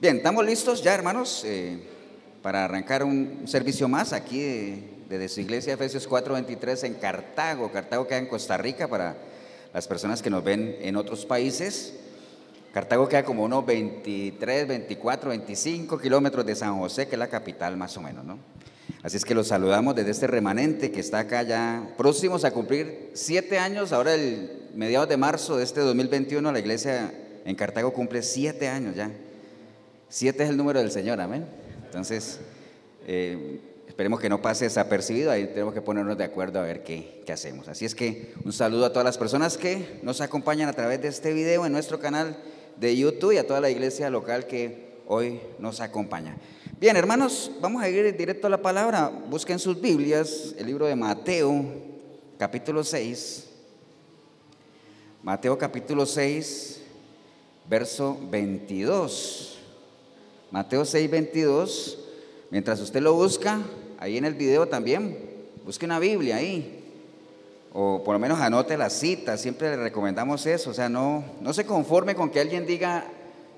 Bien, ¿estamos listos ya, hermanos, eh, para arrancar un servicio más aquí de, su iglesia Efesios 4:23 en Cartago? Cartago queda en Costa Rica para las personas que nos ven en otros países. Cartago queda como unos 23, 24, 25 kilómetros de San José, que es la capital más o menos, ¿no? Así es que los saludamos desde este remanente que está acá ya próximos a cumplir siete años. Ahora el mediados de marzo de este 2021 la iglesia en Cartago cumple siete años ya. Siete es el número del Señor, amén. Entonces, eh, esperemos que no pase desapercibido, ahí tenemos que ponernos de acuerdo a ver qué, qué, hacemos. Así es que un saludo a todas las personas que nos acompañan a través de este video en nuestro canal de YouTube y a toda la iglesia local que hoy nos acompaña. Bien, hermanos, vamos a ir directo a la palabra. Busquen sus Biblias, el libro de Mateo, capítulo 6. Mateo capítulo 6, verso 22. Mateo 6, 22. Mientras usted lo busca, ahí en el video también, busque una Biblia ahí. O por lo menos anote la cita, siempre le recomendamos eso. O sea, no, no se conforme con que alguien diga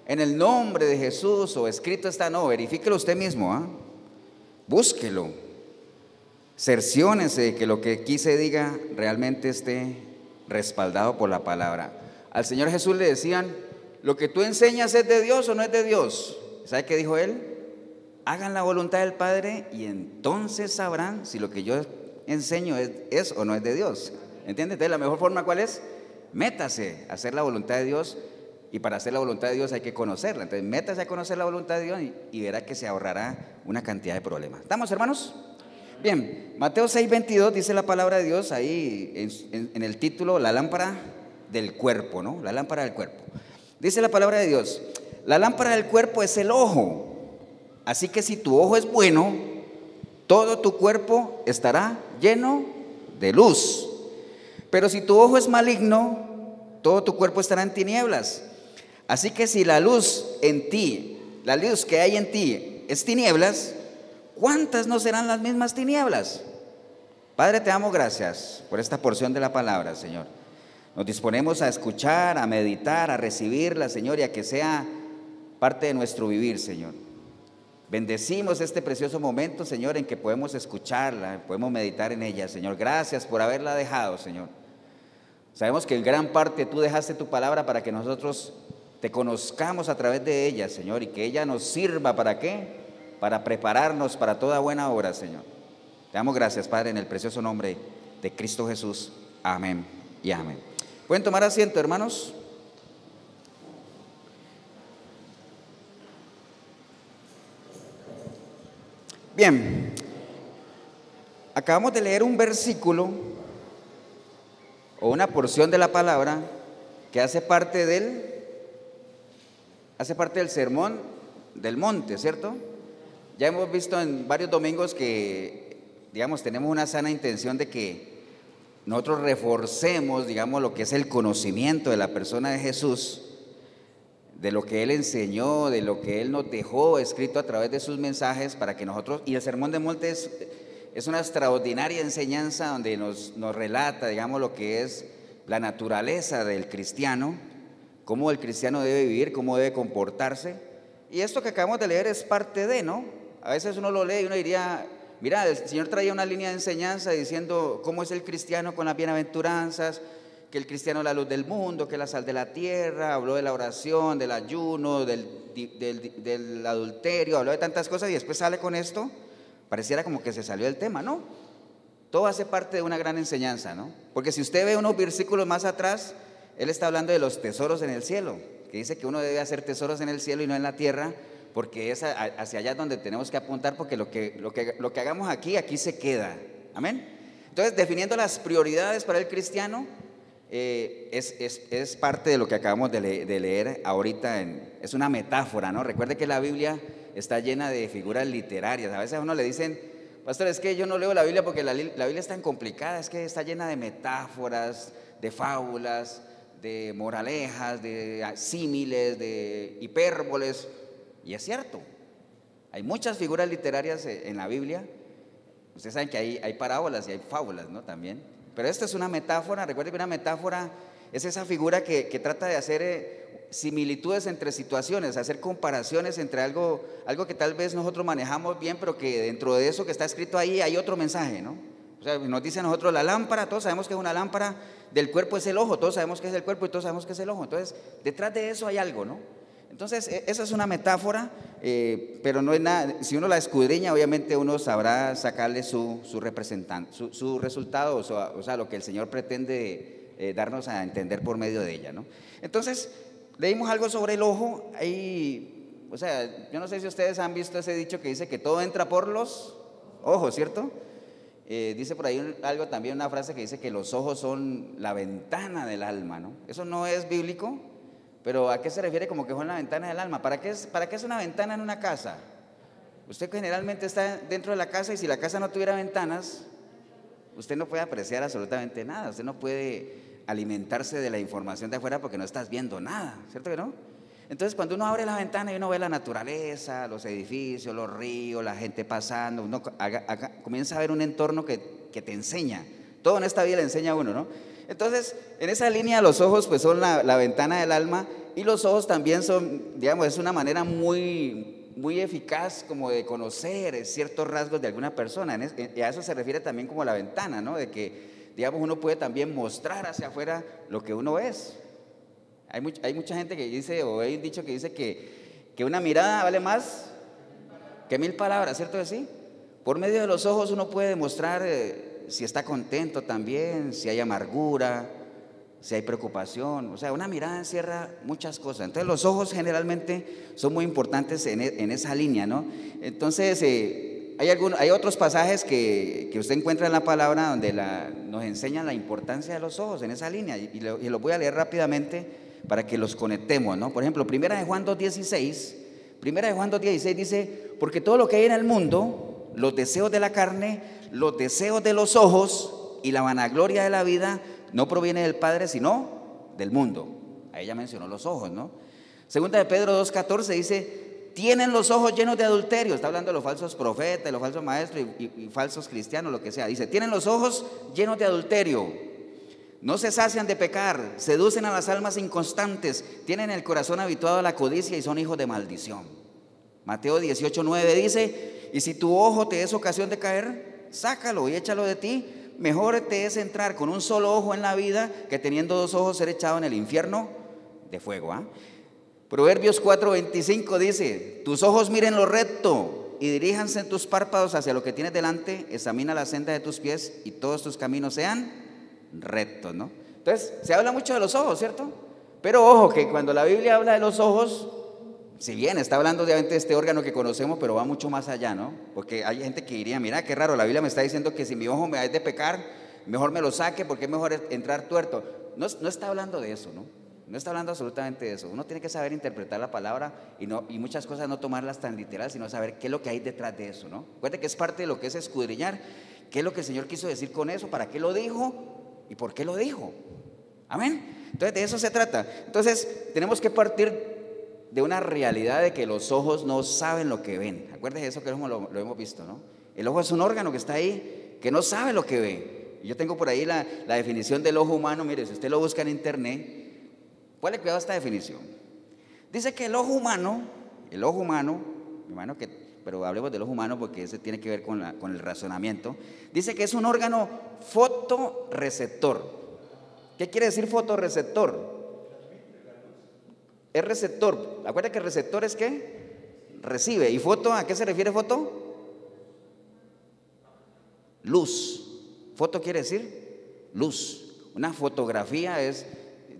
en el nombre de Jesús o escrito está, no, verifíquelo usted mismo. ¿ah? Búsquelo. Cerciónese de que lo que aquí se diga realmente esté respaldado por la palabra. Al Señor Jesús le decían, lo que tú enseñas es de Dios o no es de Dios. ¿Sabe qué dijo él? Hagan la voluntad del Padre y entonces sabrán si lo que yo enseño es, o no es de Dios. ¿Entiendes? Entonces la mejor forma cuál es? Métase a hacer la voluntad de Dios y para hacer la voluntad de Dios hay que conocerla. Entonces métase a conocer la voluntad de Dios y, verá que se ahorrará una cantidad de problemas. ¿Estamos hermanos? Bien, Mateo 6:22 dice la palabra de Dios ahí en, en el título, la lámpara del cuerpo, ¿no? La lámpara del cuerpo. Dice la palabra de Dios, la lámpara del cuerpo es el ojo. Así que si tu ojo es bueno, todo tu cuerpo estará lleno de luz. Pero si tu ojo es maligno, todo tu cuerpo estará en tinieblas. Así que si la luz en ti, la luz que hay en ti es tinieblas, ¿cuántas no serán las mismas tinieblas? Padre, te damos gracias por esta porción de la palabra, Señor. Nos disponemos a escuchar, a meditar, a recibirla, Señor, y a que sea parte de nuestro vivir, Señor. Bendecimos este precioso momento, Señor, en que podemos escucharla, podemos meditar en ella, Señor. Gracias por haberla dejado, Señor. Sabemos que en gran parte tú dejaste tu palabra para que nosotros te conozcamos a través de ella, Señor, y que ella nos sirva para qué? Para prepararnos para toda buena obra, Señor. Te damos gracias, Padre, en el precioso nombre de Cristo Jesús. Amén y amén. ¿Pueden tomar asiento, hermanos? Bien, acabamos de leer un versículo o una porción de la palabra que hace parte del hace parte del sermón del monte, ¿cierto? Ya hemos visto en varios domingos que digamos tenemos una sana intención de que nosotros reforcemos, digamos, lo que es el conocimiento de la persona de Jesús de lo que Él enseñó, de lo que Él nos dejó escrito a través de sus mensajes para que nosotros, y el Sermón de Monte es, una extraordinaria enseñanza donde nos, nos relata, digamos, lo que es la naturaleza del cristiano, cómo el cristiano debe vivir, cómo debe comportarse. Y esto que acabamos de leer es parte de, ¿no? A veces uno lo lee y uno diría, mira, el Señor traía una línea de enseñanza diciendo cómo es el cristiano con las bienaventuranzas, que el cristiano es la luz del mundo, que es la sal de la tierra, habló de la oración, del ayuno, del, adulterio, habló de tantas cosas y después sale con esto, pareciera como que se salió del tema, ¿no? Todo hace parte de una gran enseñanza, ¿no? Porque si usted ve unos versículos más atrás, él está hablando de los tesoros en el cielo, que dice que uno debe hacer tesoros en el cielo y no en la tierra, porque es hacia allá donde tenemos que apuntar, porque lo que, lo que, lo que hagamos aquí, aquí se queda. Amén. Entonces, definiendo las prioridades para el cristiano, eh, es, es, es, parte de lo que acabamos de, leer ahorita. En, es una metáfora, ¿no? Recuerde que la Biblia está llena de figuras literarias. A veces a uno le dicen, pastor, es que yo no leo la Biblia porque la, la Biblia es tan complicada, es que está llena de metáforas, de fábulas, de moralejas, de símiles, de hipérboles. Y es cierto, hay muchas figuras literarias en la Biblia. Ustedes saben que hay, hay parábolas y hay fábulas, ¿no? También. Pero esta es una metáfora, recuerde que una metáfora es esa figura que, trata de hacer eh, similitudes entre situaciones, hacer comparaciones entre algo, algo que tal vez nosotros manejamos bien, pero que dentro de eso que está escrito ahí hay otro mensaje, ¿no? O sea, nos dice a nosotros la lámpara, todos sabemos que es una lámpara, del cuerpo es el ojo, todos sabemos que es el cuerpo y todos sabemos que es el ojo. Entonces, detrás de eso hay algo, ¿no? Entonces, e, esa es una metáfora, eh, pero no es nada, si uno la escudriña, obviamente uno sabrá sacarle su, su representante, su, resultado, o sea, lo que el Señor pretende eh, darnos a entender por medio de ella, ¿no? Entonces, leímos algo sobre el ojo, ahí, o sea, yo no sé si ustedes han visto ese dicho que dice que todo entra por los ojos, ¿cierto? Eh, dice por ahí algo también, una frase que dice que los ojos son la ventana del alma, ¿no? Eso no es bíblico, pero ¿a qué se refiere como que son la ventana del alma? ¿Para qué es, para qué es una ventana en una casa? Usted generalmente está dentro de la casa y si la casa no tuviera ventanas, usted no puede apreciar absolutamente nada, usted no puede alimentarse de la información de afuera porque no estás viendo nada, ¿cierto que no? Entonces, cuando uno abre la ventana y uno ve la naturaleza, los edificios, los ríos, la gente pasando, uno comienza a ver un entorno que, te enseña. Todo en esta vida le enseña a uno, ¿no? Entonces, en esa línea los ojos pues son la, ventana del alma y los ojos también son, digamos, es una manera muy, muy eficaz como de conocer ciertos rasgos de alguna persona. Y a eso se refiere también como la ventana, ¿no? De que, digamos, uno puede también mostrar hacia afuera lo que uno es. Hay, hay mucha gente que dice, o he dicho que dice que, que una mirada vale más que mil palabras, ¿cierto que? Por medio de los ojos uno puede demostrar eh, si está contento también, si hay amargura, si hay preocupación. O sea, una mirada encierra muchas cosas. Entonces los ojos generalmente son muy importantes en, e, en esa línea, ¿no? Entonces eh, hay, hay otros pasajes que, que, usted encuentra en la palabra donde la, nos enseñan la importancia de los ojos en esa línea. Y, y, lo, y los voy a leer rápidamente para que los conectemos, ¿no? Por ejemplo, primera de Juan 2.16, primera de Juan 2.16 dice, porque todo lo que hay en el mundo, los deseos de la carne, los deseos de los ojos y la vanagloria de la vida, no proviene del Padre, sino del mundo. Ahí ya mencionó los ojos, ¿no? Segunda de Pedro 2.14 dice, tienen los ojos llenos de adulterio. Está hablando de los falsos profetas, los falsos maestros y, y, falsos cristianos, lo que sea. Dice, tienen los ojos llenos de adulterio no se sacian de pecar, seducen a las almas inconstantes, tienen el corazón habituado a la codicia y son hijos de maldición. Mateo 18, 9 dice, y si tu ojo te es ocasión de caer, sácalo y échalo de ti. Mejor te es entrar con un solo ojo en la vida que teniendo dos ojos ser echado en el infierno de fuego. ¿ah? Proverbios 4:25 dice, tus ojos miren lo recto y diríjanse tus párpados hacia lo que tienes delante, examina la senda de tus pies y todos tus caminos sean recto, ¿no? Entonces, se habla mucho de los ojos, ¿cierto? Pero ojo, que cuando la Biblia habla de los ojos, si bien está hablando de este órgano que conocemos, pero va mucho más allá, ¿no? Porque hay gente que diría, mira, qué raro, la Biblia me está diciendo que si mi ojo me ha de pecar, mejor me lo saque porque es mejor entrar tuerto. No, no está hablando de eso, ¿no? No está hablando absolutamente de eso. Uno tiene que saber interpretar la palabra y, no, y muchas cosas no tomarlas tan literal, sino saber qué es lo que hay detrás de eso, ¿no? Recuerde que es parte de lo que es escudriñar, qué es lo que el Señor quiso decir con eso, para qué lo dijo ¿Y por qué lo dijo? Amén. Entonces de eso se trata. Entonces tenemos que partir de una realidad de que los ojos no saben lo que ven. Acuérdense de eso que lo, hemos visto, ¿no? El ojo es un órgano que está ahí, que no sabe lo que ve. Yo tengo por ahí la, definición del ojo humano. Mire, si usted lo busca en internet, ¿cuál cuidado esta definición. Dice que el ojo humano, el ojo humano, hermano, que pero hablemos del ojo humano porque eso tiene que ver con, el razonamiento. Dice que es un órgano fotoreceptor. ¿Qué quiere decir fotoreceptor? Es receptor. Acuérdate que receptor es qué? Recibe. ¿Y foto? ¿A qué se refiere foto? Luz. Foto quiere decir luz. Una fotografía es,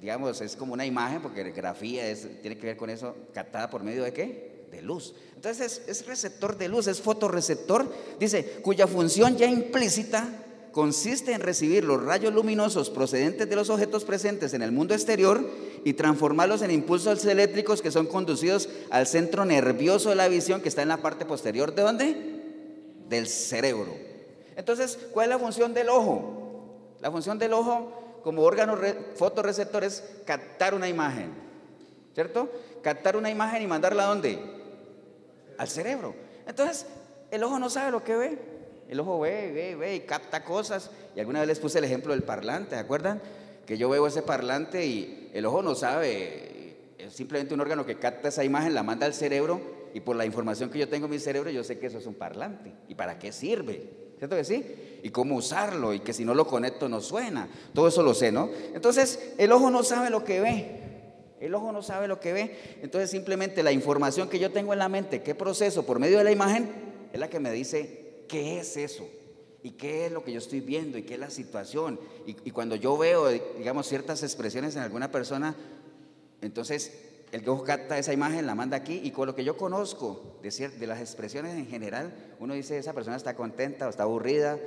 digamos, es como una imagen, porque grafía es, tiene que ver con eso, captada por medio de qué? de luz. Entonces es, receptor de luz, es fotoreceptor, dice, cuya función ya implícita consiste en recibir los rayos luminosos procedentes de los objetos presentes en el mundo exterior y transformarlos en impulsos eléctricos que son conducidos al centro nervioso de la visión que está en la parte posterior de dónde? Del cerebro. Entonces, ¿cuál es la función del ojo? La función del ojo como órgano fotoreceptor es captar una imagen, ¿cierto? Captar una imagen y mandarla a dónde? al cerebro. Entonces, el ojo no sabe lo que ve. El ojo ve, ve, ve y capta cosas. Y alguna vez les puse el ejemplo del parlante, ¿se acuerdan? Que yo veo ese parlante y el ojo no sabe, es simplemente un órgano que capta esa imagen, la manda al cerebro y por la información que yo tengo en mi cerebro yo sé que eso es un parlante. ¿Y para qué sirve? ¿Cierto que sí? Y cómo usarlo y que si no lo conecto no suena. Todo eso lo sé, ¿no? Entonces, el ojo no sabe lo que ve. El ojo no sabe lo que ve. Entonces, simplemente la información que yo tengo en la mente, qué proceso por medio de la imagen, es la que me dice qué es eso y qué es lo que yo estoy viendo y qué es la situación. Y, cuando yo veo, digamos, ciertas expresiones en alguna persona, entonces el ojo capta esa imagen, la manda aquí y con lo que yo conozco de, de las expresiones en general, uno dice, esa persona está contenta o está aburrida,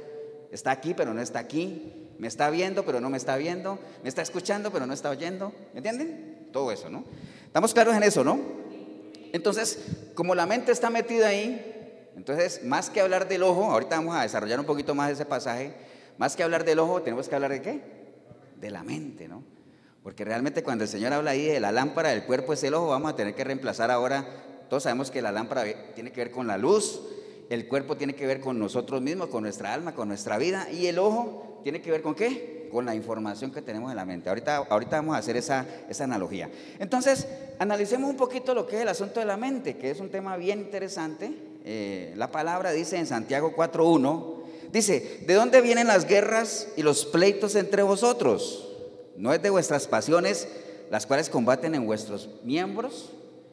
está aquí pero no está aquí, me está viendo pero no me está viendo, me está escuchando pero no está oyendo, ¿me entienden? Todo eso, ¿no? Estamos claros en eso, ¿no? Entonces, como la mente está metida ahí, entonces más que hablar del ojo, ahorita vamos a desarrollar un poquito más ese pasaje, más que hablar del ojo, tenemos que hablar de qué? De la mente, ¿no? Porque realmente cuando el Señor habla ahí de la lámpara del cuerpo es el ojo, vamos a tener que reemplazar ahora, todos sabemos que la lámpara tiene que ver con la luz, el cuerpo tiene que ver con nosotros mismos, con nuestra alma, con nuestra vida, y el ojo tiene que ver con qué? Con la información que tenemos en la mente. Ahorita, ahorita vamos a hacer esa, esa analogía. Entonces, analicemos un poquito lo que es el asunto de la mente, que es un tema bien interesante. Eh, la palabra dice en Santiago 4.1, dice, ¿de dónde vienen las guerras y los pleitos entre vosotros? no es de vuestras pasiones las cuales combaten en vuestros miembros.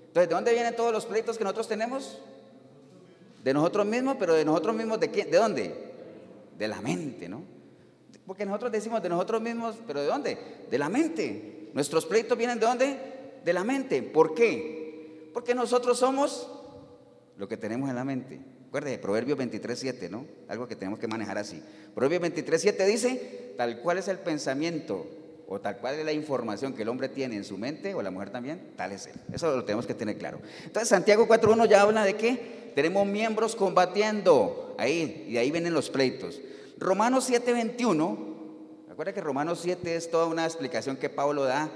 Entonces, ¿de dónde vienen todos los pleitos que nosotros tenemos? De nosotros mismos, pero de nosotros mismos, ¿de quién? ¿De dónde? De la mente, ¿no? Porque nosotros decimos de nosotros mismos, pero ¿de dónde? De la mente. Nuestros pleitos vienen de dónde? De la mente. ¿Por qué? Porque nosotros somos lo que tenemos en la mente. Recuerde, Proverbios 23.7, ¿no? Algo que tenemos que manejar así. Proverbios 23.7 dice, tal cual es el pensamiento o tal cual es la información que el hombre tiene en su mente, o la mujer también, tal es él. Eso lo tenemos que tener claro. Entonces, Santiago 4.1 ya habla de que tenemos miembros combatiendo, ahí, y de ahí vienen los pleitos. Romanos 7.21, recuerda que Romanos 7 es toda una explicación que Pablo da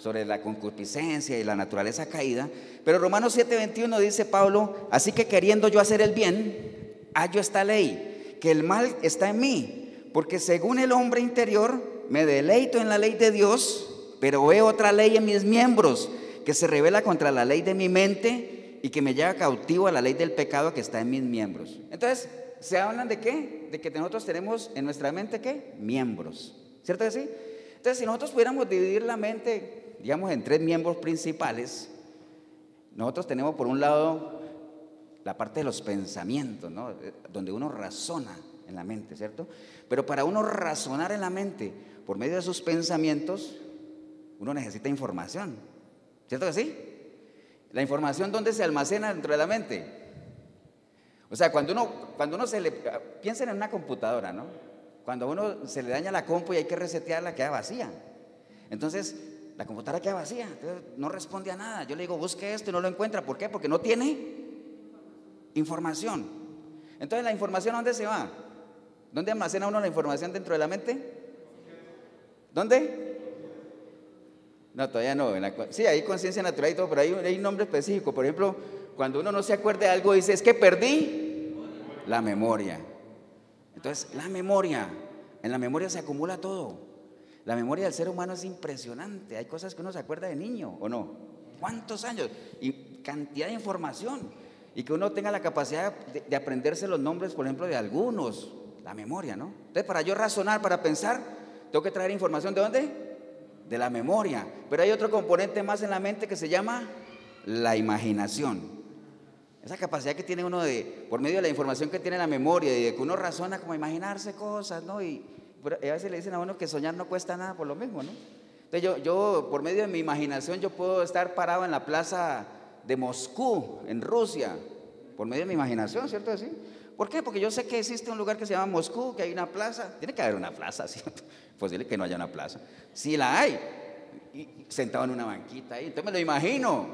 sobre la concupiscencia y la naturaleza caída, pero Romanos 7.21 dice Pablo, así que queriendo yo hacer el bien, hallo esta ley, que el mal está en mí, porque según el hombre interior, me deleito en la ley de Dios, pero veo otra ley en mis miembros que se revela contra la ley de mi mente y que me lleva cautivo a la ley del pecado que está en mis miembros. Entonces, ¿se hablan de qué? De que nosotros tenemos en nuestra mente qué? Miembros. ¿Cierto que sí? Entonces, si nosotros pudiéramos dividir la mente, digamos, en tres miembros principales, nosotros tenemos por un lado la parte de los pensamientos, ¿no? Donde uno razona en la mente, ¿cierto? Pero para uno razonar en la mente, por medio de sus pensamientos, uno necesita información. ¿Cierto que sí? La información, ¿dónde se almacena dentro de la mente? O sea, cuando uno, cuando uno se le... Piensen en una computadora, ¿no? Cuando a uno se le daña la compu y hay que resetearla, queda vacía. Entonces, la computadora queda vacía, no responde a nada. Yo le digo, busque esto y no lo encuentra. ¿Por qué? Porque no tiene información. Entonces, ¿la información dónde se va? ¿Dónde almacena uno la información dentro de la mente? ¿Dónde? No, todavía no. sí, hay conciencia natural y todo, pero hay, hay un nombre específico. Por ejemplo, cuando uno no se acuerda de algo, dice, es que perdí la memoria. Entonces, la memoria, en la memoria se acumula todo. La memoria del ser humano es impresionante. Hay cosas que uno se acuerda de niño, ¿o no? ¿Cuántos años? Y cantidad de información. Y que uno tenga la capacidad de, de aprenderse los nombres, por ejemplo, de algunos. La memoria, ¿no? Entonces, para yo razonar, para pensar, tengo que traer información de dónde? De la memoria. Pero hay otro componente más en la mente que se llama la imaginación. Esa capacidad que tiene uno de, por medio de la información que tiene la memoria y de que uno razona como imaginarse cosas, ¿no? Y, a veces le dicen a uno que soñar no cuesta nada por lo mismo, ¿no? Entonces yo, yo, por medio de mi imaginación, yo puedo estar parado en la plaza de Moscú, en Rusia, por medio de mi imaginación, ¿cierto? ¿Por qué? Porque yo sé que existe un lugar que se llama Moscú, que hay una plaza. Tiene que haber una plaza, ¿cierto? Posible que no haya una plaza. Sí la hay. Sentado en una banquita ahí. Entonces me lo imagino.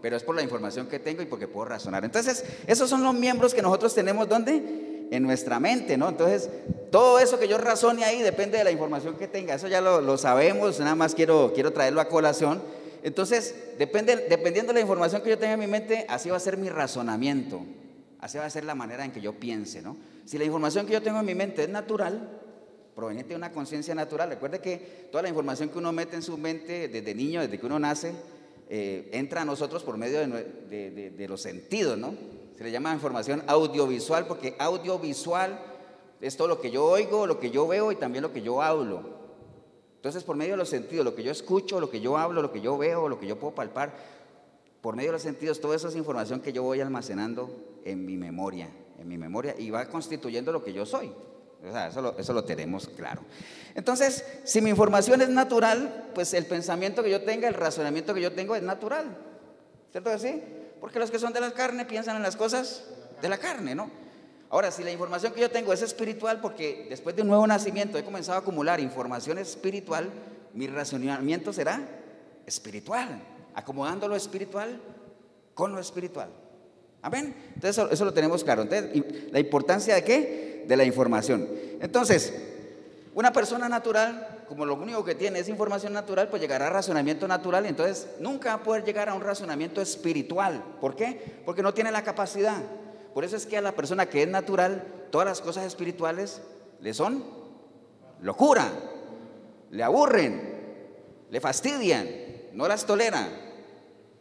Pero es por la información que tengo y porque puedo razonar. Entonces, esos son los miembros que nosotros tenemos, ¿dónde? En nuestra mente, ¿no? Entonces, todo eso que yo razone ahí depende de la información que tenga. Eso ya lo, sabemos, nada más quiero, quiero traerlo a colación. Entonces, depende, dependiendo de la información que yo tenga en mi mente, así va a ser mi razonamiento. Así va a ser la manera en que yo piense, ¿no? Si la información que yo tengo en mi mente es natural, proveniente de una conciencia natural, recuerde que toda la información que uno mete en su mente desde niño, desde que uno nace, eh, entra a nosotros por medio de, de los sentidos, ¿no? Se le llama información audiovisual porque audiovisual es todo lo que yo oigo, lo que yo veo y también lo que yo hablo. Entonces, por medio de los sentidos, lo que yo escucho, lo que yo hablo, lo que yo veo, lo que yo puedo palpar, por medio de los sentidos, toda esa es información que yo voy almacenando en mi memoria, en mi memoria, y va constituyendo lo que yo soy. O sea, eso lo, eso lo tenemos claro. Entonces, si mi información es natural, pues el pensamiento que yo tenga, el razonamiento que yo tengo es natural. ¿Cierto que sí? Porque los que son de la carne piensan en las cosas de la carne, ¿no? Ahora, si la información que yo tengo es espiritual, porque después de un nuevo nacimiento he comenzado a acumular información espiritual, mi razonamiento será espiritual, acomodando lo espiritual con lo espiritual. Amén. Entonces, eso, lo tenemos claro. Entonces, la importancia de qué? De la información. Entonces, una persona natural, como lo único que tiene es información natural, pues llegará a razonamiento natural y entonces nunca va a poder llegar a un razonamiento espiritual. ¿Por qué? Porque no tiene la capacidad. Por eso es que a la persona que es natural, todas las cosas espirituales le son locura, le aburren, le fastidian, no las tolera.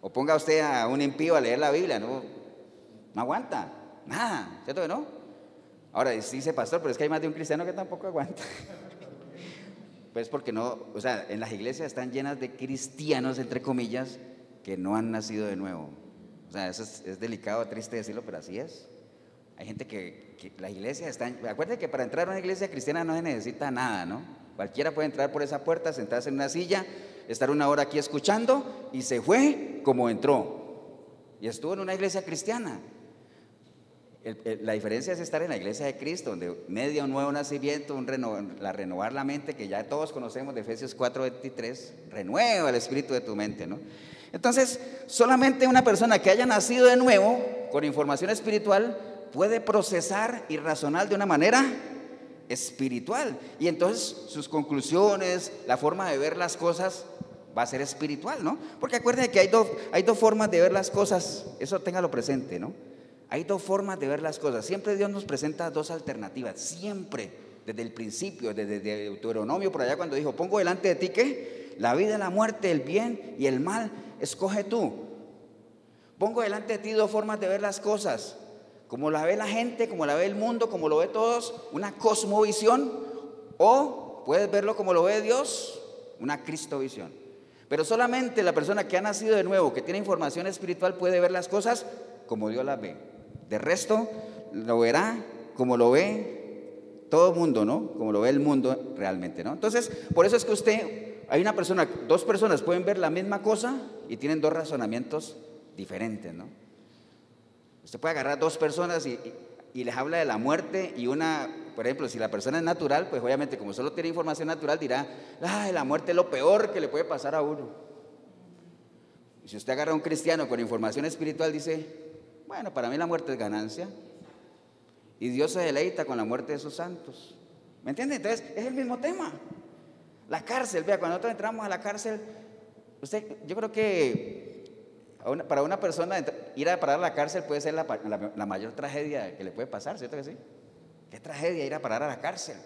O ponga usted a un impío a leer la Biblia, no, no aguanta, nada, ¿cierto que no? Ahora dice pastor, pero es que hay más de un cristiano que tampoco aguanta. Pues porque no, o sea, en las iglesias están llenas de cristianos, entre comillas, que no han nacido de nuevo. O sea, eso es, delicado, triste decirlo, pero así es. Hay gente que, la iglesia está... Acuérdense que para entrar a una iglesia cristiana no se necesita nada, ¿no? Cualquiera puede entrar por esa puerta, sentarse en una silla, estar una hora aquí escuchando y se fue como entró. Y estuvo en una iglesia cristiana. La diferencia es estar en la iglesia de Cristo, donde media un nuevo nacimiento, la renovar la mente, que ya todos conocemos de Efesios 4:23, renueva el espíritu de tu mente, ¿no? Entonces, solamente una persona que haya nacido de nuevo, con información espiritual, puede procesar y razonar de una manera espiritual. Y entonces sus conclusiones, la forma de ver las cosas va a ser espiritual, ¿no? Porque acuérdense que hay hay dos formas de ver las cosas, eso téngalo presente, ¿no? Hay dos formas de ver las cosas. Siempre Dios nos presenta dos alternativas, siempre, desde el principio, desde Deuteronomio, por allá cuando dijo, pongo delante de ti que la vida, la muerte, el bien y el mal escoge tú. Pongo delante de ti dos formas de ver las cosas, como la ve la gente, como la ve el mundo, como lo ve todos, una cosmovisión, o puedes verlo como lo ve Dios, una cristovisión. Pero solamente la persona que ha nacido de nuevo, que tiene información espiritual, puede ver las cosas como Dios las ve. De resto, lo verá como lo ve todo el mundo, ¿no? Como lo ve el mundo realmente, ¿no? Entonces, por eso es que usted hay una persona, dos personas pueden ver la misma cosa y tienen dos razonamientos diferentes, ¿no? Usted puede agarrar dos personas y, les habla de la muerte y una, por ejemplo, si la persona es natural, pues obviamente como solo tiene información natural dirá, ay, la muerte es lo peor que le puede pasar a uno. Y si usted agarra a un cristiano con información espiritual, dice, bueno, para mí la muerte es ganancia. Y Dios se deleita con la muerte de sus santos. ¿Me entiende? Entonces, es el mismo tema. La cárcel, vea, cuando nosotros entramos a la cárcel, usted, yo creo que para una persona ir a parar a la cárcel puede ser la, mayor tragedia que le puede pasar, ¿cierto que sí? Qué tragedia ir a parar a la cárcel.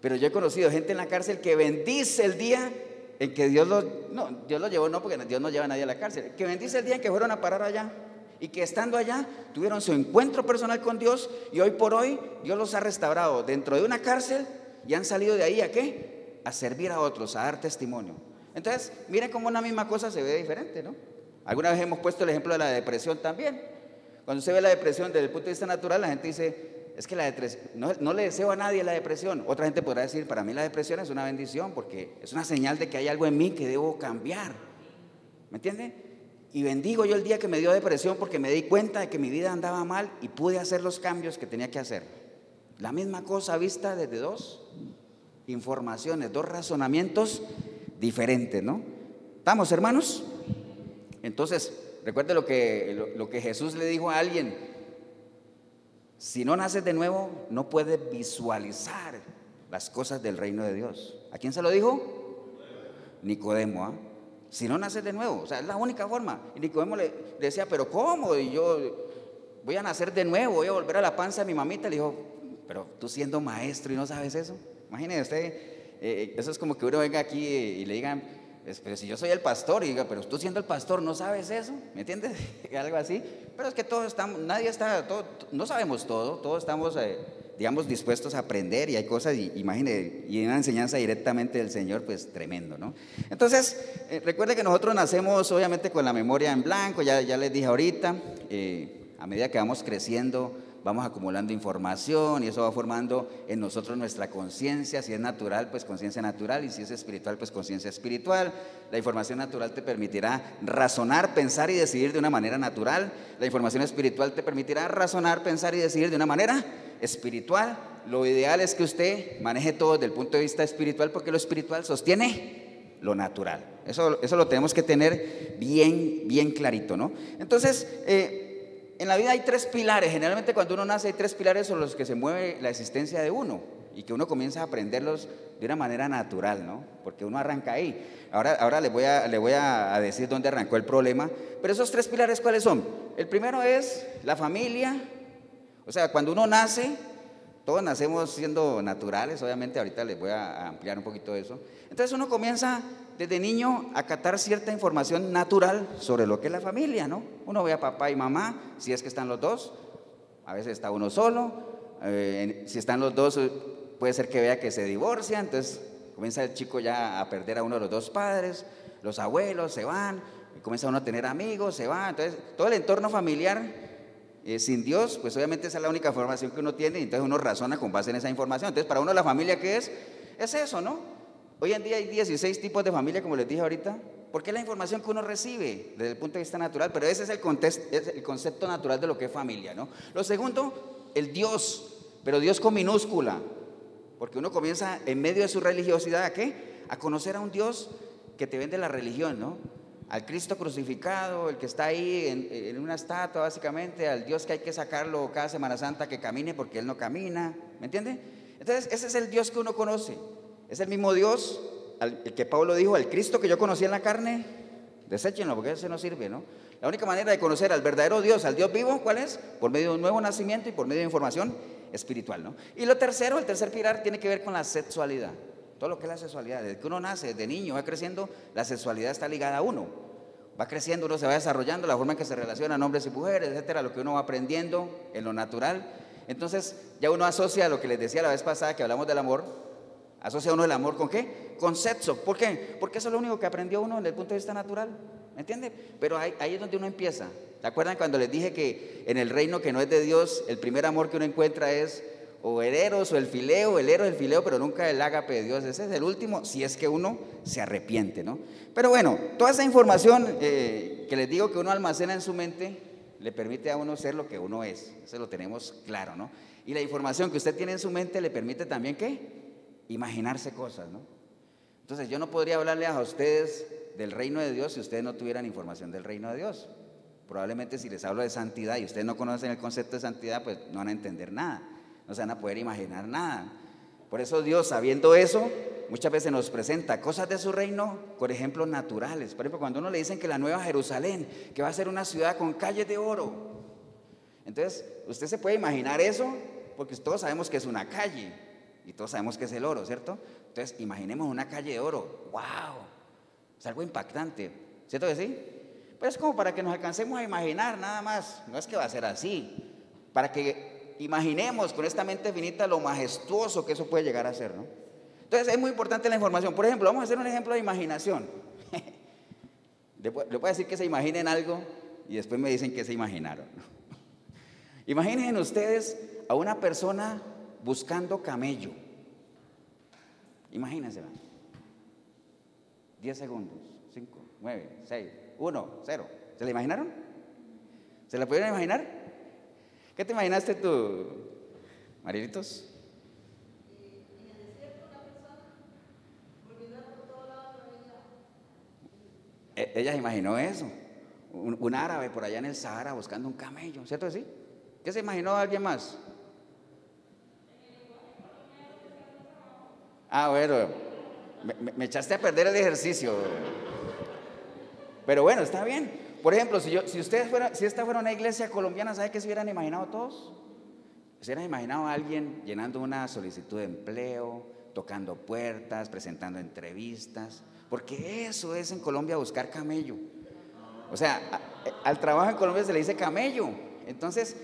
Pero yo he conocido gente en la cárcel que bendice el día en que Dios los, no, Dios los llevó, no, porque Dios no lleva a nadie a la cárcel, que bendice el día en que fueron a parar allá y que estando allá tuvieron su encuentro personal con Dios y hoy por hoy Dios los ha restaurado dentro de una cárcel y han salido de ahí a qué? a servir a otros, a dar testimonio. Entonces, miren cómo una misma cosa se ve diferente, ¿no? Alguna vez hemos puesto el ejemplo de la depresión también. Cuando se ve la depresión desde el punto de vista natural, la gente dice, es que la depresión, no, le deseo a nadie la depresión. Otra gente podrá decir, para mí la depresión es una bendición porque es una señal de que hay algo en mí que debo cambiar. ¿Me entiende? Y bendigo yo el día que me dio depresión porque me di cuenta de que mi vida andaba mal y pude hacer los cambios que tenía que hacer. La misma cosa vista desde dos informaciones, dos razonamientos diferentes, ¿no? ¿Estamos, hermanos? Entonces, recuerde lo que, lo, que Jesús le dijo a alguien. Si no naces de nuevo, no puedes visualizar las cosas del reino de Dios. ¿A quién se lo dijo? Nicodemo. ¿ah? Si no naces de nuevo, o sea, es la única forma. Y Nicodemo le, decía, pero ¿cómo? Y yo voy a nacer de nuevo, voy a volver a la panza de mi mamita. Le dijo, pero tú siendo maestro y no sabes eso. Imagínese usted, eh, eso es como que uno venga aquí y le digan, pero si yo soy el pastor, y diga, pero tú siendo el pastor no sabes eso, ¿me entiendes? Algo así. Pero es que todos estamos, nadie está, no sabemos todo, todos estamos, eh, digamos, dispuestos a aprender y hay cosas, y, imagine, y una enseñanza directamente del Señor, pues tremendo, ¿no? Entonces, eh, recuerde que nosotros nacemos obviamente con la memoria en blanco, ya, ya les dije ahorita, eh, a medida que vamos creciendo, vamos acumulando información y eso va formando en nosotros nuestra conciencia. Si es natural, pues conciencia natural y si es espiritual, pues conciencia espiritual. La información natural te permitirá razonar, pensar y decidir de una manera natural. La información espiritual te permitirá razonar, pensar y decidir de una manera espiritual. Lo ideal es que usted maneje todo desde el punto de vista espiritual porque lo espiritual sostiene lo natural. Eso, eso lo tenemos que tener bien, bien clarito, ¿no? Entonces, eh, en la vida hay tres pilares. Generalmente cuando uno nace hay tres pilares sobre los que se mueve la existencia de uno y que uno comienza a aprenderlos de una manera natural, ¿no? Porque uno arranca ahí. Ahora, ahora le voy, a, le voy a decir dónde arrancó el problema. Pero esos tres pilares, ¿cuáles son? El primero es la familia. O sea, cuando uno nace, todos nacemos siendo naturales, obviamente ahorita les voy a ampliar un poquito eso. Entonces uno comienza desde niño a catar cierta información natural sobre lo que es la familia, ¿no? Uno ve a papá y mamá, si es que están los dos, a veces está uno solo, eh, si están los dos puede ser que vea que se divorcia, entonces comienza el chico ya a perder a uno de los dos padres, los abuelos se van, comienza uno a tener amigos, se va, entonces todo el entorno familiar eh, sin Dios, pues obviamente esa es la única información que uno tiene y entonces uno razona con base en esa información. Entonces para uno la familia que es, es eso, ¿no? Hoy en día hay 16 tipos de familia, como les dije ahorita, porque es la información que uno recibe desde el punto de vista natural, pero ese es el, es el concepto natural de lo que es familia, ¿no? Lo segundo, el Dios, pero Dios con minúscula, porque uno comienza en medio de su religiosidad a qué? A conocer a un Dios que te vende la religión, ¿no? Al Cristo crucificado, el que está ahí en, una estatua básicamente, al Dios que hay que sacarlo cada Semana Santa que camine porque Él no camina, ¿me entiende? Entonces, ese es el Dios que uno conoce. Es el mismo Dios al, que Pablo dijo, al Cristo que yo conocí en la carne, deséchenlo porque ese no sirve, ¿no? La única manera de conocer al verdadero Dios, al Dios vivo, ¿cuál es? Por medio de un nuevo nacimiento y por medio de información espiritual, ¿no? Y lo tercero, el tercer pilar, tiene que ver con la sexualidad. Todo lo que es la sexualidad, desde que uno nace, desde niño, va creciendo, la sexualidad está ligada a uno. Va creciendo, uno se va desarrollando, la forma en que se relacionan hombres y mujeres, etcétera, lo que uno va aprendiendo en lo natural. Entonces, ya uno asocia lo que les decía la vez pasada que hablamos del amor, Asocia uno el amor con qué? Con sexo. ¿Por qué? Porque eso es lo único que aprendió uno desde el punto de vista natural. ¿Me entiende? Pero ahí, es donde uno empieza. ¿Se acuerdan cuando les dije que en el reino que no es de Dios, el primer amor que uno encuentra es o hereros o el fileo, el héroe, el fileo, pero nunca el ágape de Dios. Ese es el último, si es que uno se arrepiente, ¿no? Pero bueno, toda esa información eh, que les digo que uno almacena en su mente le permite a uno ser lo que uno es. Eso lo tenemos claro, ¿no? Y la información que usted tiene en su mente le permite también, ¿qué? imaginarse cosas, ¿no? Entonces yo no podría hablarle a ustedes del reino de Dios si ustedes no tuvieran información del reino de Dios. Probablemente si les hablo de santidad y ustedes no conocen el concepto de santidad, pues no van a entender nada, no se van a poder imaginar nada. Por eso Dios, sabiendo eso, muchas veces nos presenta cosas de su reino, por ejemplo, naturales. Por ejemplo, cuando uno le dicen que la nueva Jerusalén, que va a ser una ciudad con calles de oro. Entonces, usted se puede imaginar eso, porque todos sabemos que es una calle. Y todos sabemos que es el oro, ¿cierto? Entonces, imaginemos una calle de oro. ¡Wow! Es algo impactante. ¿Cierto que sí? Pues es como para que nos alcancemos a imaginar nada más. No es que va a ser así. Para que imaginemos con esta mente finita lo majestuoso que eso puede llegar a ser, ¿no? Entonces, es muy importante la información. Por ejemplo, vamos a hacer un ejemplo de imaginación. le, puedo decir que se imaginen algo y después me dicen que se imaginaron. Imaginen ustedes a una persona buscando camello. Imagínense. 10 segundos. 5, 9, 6, 1, 0. ¿Se la imaginaron? ¿Se la pudieron imaginar? ¿Qué te imaginaste tú, Marilitos? E, ella imaginó eso. Un, un, árabe por allá en el Sahara buscando un camello, ¿cierto que sí? ¿Qué se imaginó alguien más? Ah, bueno, me, echaste a perder el ejercicio. Pero bueno, está bien. Por ejemplo, si, yo, si ustedes fuera, si esta fuera una iglesia colombiana, ¿sabe qué se hubieran imaginado todos? Se hubieran imaginado a alguien llenando una solicitud de empleo, tocando puertas, presentando entrevistas, porque eso es en Colombia buscar camello. O sea, al trabajo en Colombia se le dice camello. Entonces,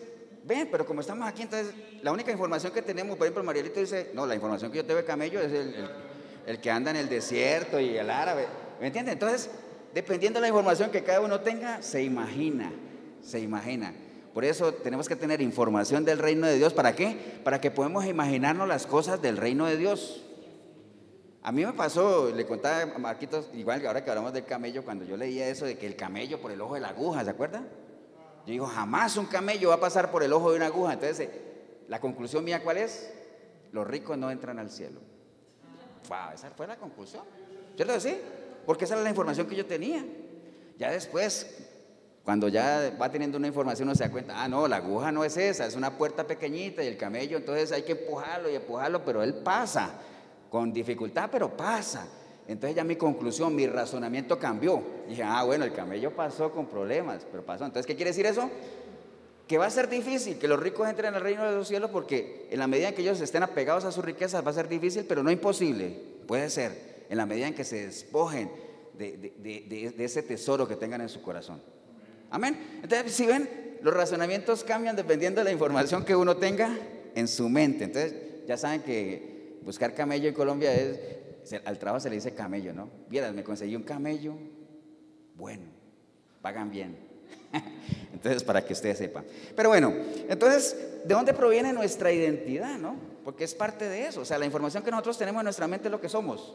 ven, pero como estamos aquí, entonces la única información que tenemos, por ejemplo, Marielito dice, no, la información que yo tengo de camello es el, que anda en el desierto y el árabe. ¿Me entiendes? Entonces, dependiendo de la información que cada uno tenga, se imagina, se imagina. Por eso tenemos que tener información del reino de Dios. ¿Para qué? Para que podamos imaginarnos las cosas del reino de Dios. A mí me pasó, le contaba a Marquitos, igual que ahora que hablamos del camello, cuando yo leía eso de que el camello por el ojo de la aguja, ¿se acuerdan? Yo digo, jamás un camello va a pasar por el ojo de una aguja. Entonces, la conclusión mía, ¿cuál es? Los ricos no entran al cielo. Wow, esa fue la conclusión. ¿Cierto sí? Porque esa era la información que yo tenía. Ya después, cuando ya va teniendo una información, uno se da cuenta, ah, no, la aguja no es esa, es una puerta pequeñita y el camello, entonces hay que empujarlo y empujarlo, pero él pasa, con dificultad, pero pasa. Entonces ya mi conclusión, mi razonamiento cambió. dije, ah, bueno, el camello pasó con problemas, pero pasó. Entonces, ¿qué quiere decir eso? Que va a ser difícil que los ricos entren al reino de los cielos porque en la medida en que ellos estén apegados a sus riquezas va a ser difícil, pero no imposible. Puede ser, en la medida en que se despojen de ese tesoro que tengan en su corazón. Amén. Entonces, si ven, los razonamientos cambian dependiendo de la información que uno tenga en su mente. Entonces, ya saben que buscar camello en Colombia es, al trabajo se le dice camello, ¿no? Vieras, me conseguí un camello, bueno, pagan bien. Entonces, para que ustedes sepan. Pero bueno, entonces, ¿de dónde proviene nuestra identidad, no? Porque es parte de eso. O sea, la información que nosotros tenemos en nuestra mente es lo que somos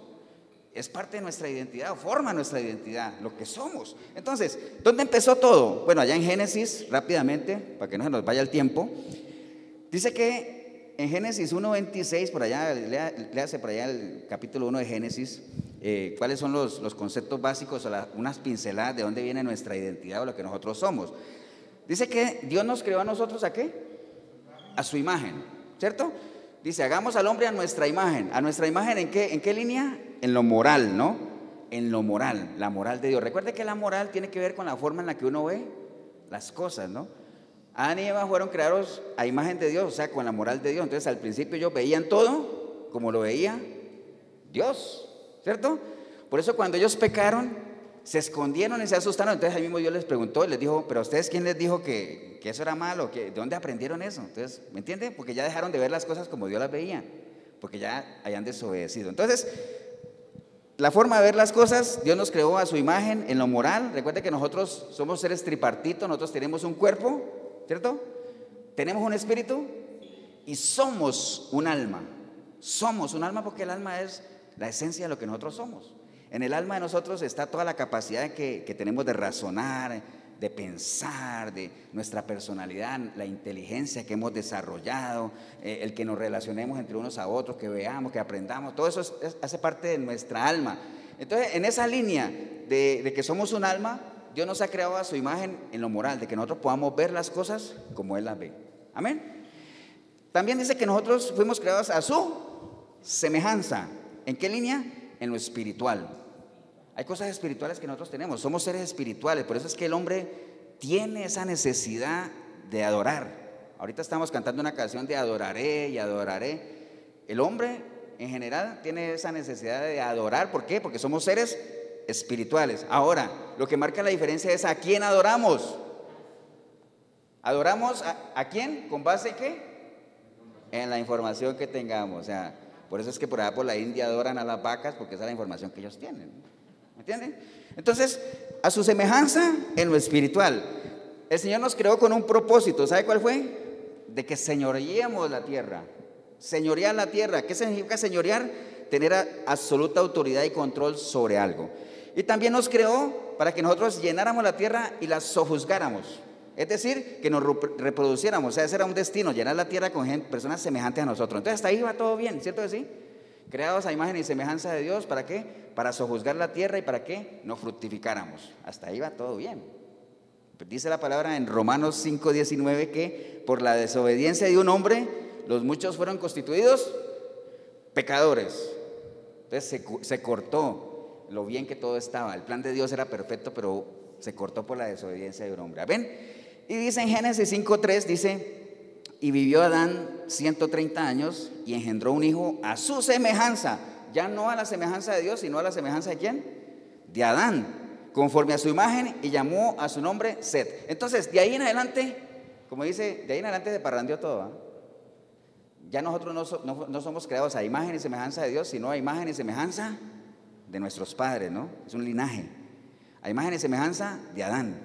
es parte de nuestra identidad, forma nuestra identidad, lo que somos. Entonces, ¿dónde empezó todo? Bueno, allá en Génesis, rápidamente, para que no se nos vaya el tiempo, dice que en Génesis 1.26, por allá, le hace por allá el capítulo 1 de Génesis, eh, cuáles son los, conceptos básicos o unas pinceladas de dónde viene nuestra identidad o lo que nosotros somos. Dice que Dios nos creó a nosotros a qué? A su imagen, ¿cierto? Dice, hagamos al hombre a nuestra imagen. ¿A nuestra imagen en qué, en qué línea? En lo moral, ¿no? En lo moral, la moral de Dios. Recuerde que la moral tiene que ver con la forma en la que uno ve las cosas, ¿no? Adán y Eva fueron creados a imagen de Dios, o sea, con la moral de Dios. Entonces al principio ellos veían todo como lo veía Dios, ¿cierto? Por eso cuando ellos pecaron, se escondieron y se asustaron. Entonces ahí mismo Dios les preguntó y les dijo, pero a ustedes quién les dijo que, que eso era malo? ¿De dónde aprendieron eso? Entonces, ¿me entienden? Porque ya dejaron de ver las cosas como Dios las veía, porque ya hayan desobedecido. Entonces, la forma de ver las cosas, Dios nos creó a su imagen en lo moral. Recuerde que nosotros somos seres tripartitos, nosotros tenemos un cuerpo, ¿cierto? Tenemos un espíritu y somos un alma. Somos un alma porque el alma es la esencia de lo que nosotros somos. En el alma de nosotros está toda la capacidad que, tenemos de razonar, de pensar, de nuestra personalidad, la inteligencia que hemos desarrollado, eh, el que nos relacionemos entre unos a otros, que veamos, que aprendamos, todo eso hace parte de nuestra alma. Entonces, en esa línea de, de, que somos un alma, Dios nos ha creado a su imagen en lo moral, de que nosotros podamos ver las cosas como Él las ve. Amén. También dice que nosotros fuimos creados a su semejanza. ¿En qué línea? En lo espiritual. Hay cosas espirituales que nosotros tenemos, somos seres espirituales, por eso es que el hombre tiene esa necesidad de adorar. Ahorita estamos cantando una canción de adoraré y adoraré. El hombre en general tiene esa necesidad de adorar, ¿por qué? Porque somos seres espirituales. Ahora, lo que marca la diferencia es a quién adoramos. ¿Adoramos a, quién? ¿Con base qué? En la información que tengamos. O sea, por eso es que por allá por la India adoran a las vacas, porque esa es la información que ellos tienen. ¿Entienden? Entonces, a su semejanza en lo espiritual. El Señor nos creó con un propósito. ¿Sabe cuál fue? De que señoreemos la tierra. Señorear la tierra. ¿Qué significa señorear? Tener absoluta autoridad y control sobre algo. Y también nos creó para que nosotros llenáramos la tierra y la sojuzgáramos. Es decir, que nos reproduciéramos. O sea, ese era un destino, llenar la tierra con personas semejantes a nosotros. Entonces, hasta ahí va todo bien, ¿cierto sí? Creados a imagen y semejanza de Dios, ¿para qué? Para sojuzgar la tierra y para qué? No fructificáramos. Hasta ahí va todo bien. Dice la palabra en Romanos 5:19 que por la desobediencia de un hombre, los muchos fueron constituidos pecadores. Entonces se, se cortó lo bien que todo estaba. El plan de Dios era perfecto, pero se cortó por la desobediencia de un hombre. ¿Ven? Y dice en Génesis 5:3, dice, y vivió Adán 130 años y engendró un hijo a su semejanza, ya no a la semejanza de Dios, sino a la semejanza de quién? De Adán, conforme a su imagen y llamó a su nombre Set. Entonces, de ahí en adelante, como dice, de ahí en adelante se parrandió todo. ¿ah? Ya nosotros no, no somos creados a imagen y semejanza de Dios, sino a imagen y semejanza de nuestros padres, ¿no? Es un linaje. A imagen y semejanza de Adán.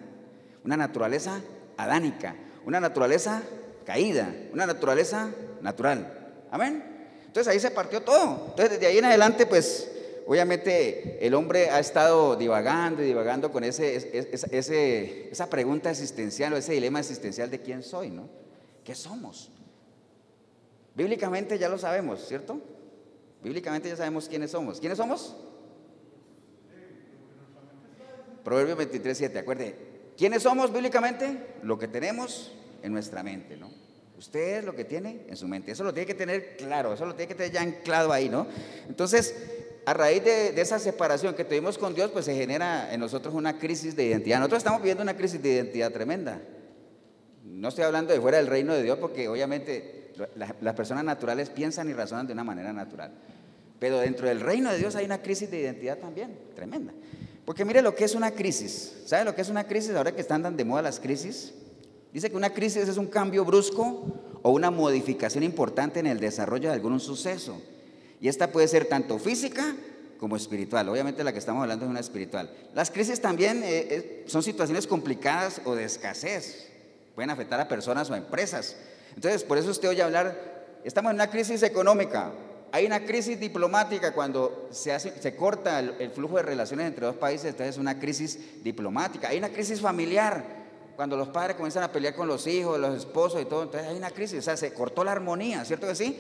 Una naturaleza adánica, una naturaleza caída, una naturaleza natural. Amén. Entonces ahí se partió todo. Entonces desde ahí en adelante, pues obviamente el hombre ha estado divagando y divagando con ese, esa pregunta existencial o ese dilema existencial de quién soy, ¿no? ¿Qué somos? Bíblicamente ya lo sabemos, ¿cierto? Bíblicamente ya sabemos quiénes somos. ¿Quiénes somos? Proverbio 23, 7, acuerde. ¿Quiénes somos bíblicamente? Lo que tenemos en nuestra mente, ¿no? Usted es lo que tiene en su mente. Eso lo tiene que tener claro, eso lo tiene que tener ya anclado ahí, ¿no? Entonces, a raíz de, esa separación que tuvimos con Dios, pues se genera en nosotros una crisis de identidad. Nosotros estamos viviendo una crisis de identidad tremenda. No estoy hablando de fuera del reino de Dios, porque obviamente las personas naturales piensan y razonan de una manera natural. Pero dentro del reino de Dios hay una crisis de identidad también, tremenda. Porque mire lo que es una crisis. ¿Sabe lo que es una crisis ahora que están tan de moda las crisis? Dice que una crisis es un cambio brusco o una modificación importante en el desarrollo de algún suceso. Y esta puede ser tanto física como espiritual. Obviamente la que estamos hablando es una espiritual. Las crisis también eh, eh, son situaciones complicadas o de escasez. Pueden afectar a personas o a empresas. Entonces, por eso usted oye hablar, estamos en una crisis económica, hay una crisis diplomática cuando se, corta el, flujo de relaciones entre dos países, entonces es una crisis diplomática. Hay una crisis familiar, cuando los padres comienzan a pelear con los hijos, los esposos y todo, entonces hay una crisis, o sea, se cortó la armonía, ¿cierto que sí?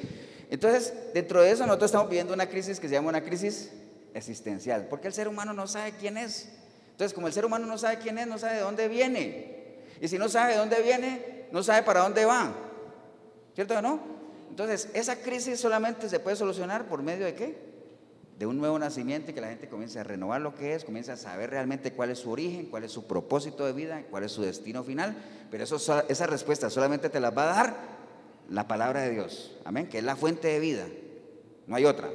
Entonces, dentro de eso nosotros estamos viviendo una crisis que se llama una crisis existencial, porque el ser humano no sabe quién es. Entonces, como el ser humano no sabe quién es, no sabe de dónde viene. Y si no sabe de dónde viene, no sabe para dónde va. ¿Cierto o no? Entonces, esa crisis solamente se puede solucionar por medio de qué? De un nuevo nacimiento y que la gente comience a renovar lo que es, comience a saber realmente cuál es su origen, cuál es su propósito de vida, cuál es su destino final. Pero eso, esa respuesta solamente te las va a dar la palabra de Dios. Amén, que es la fuente de vida. No hay otra.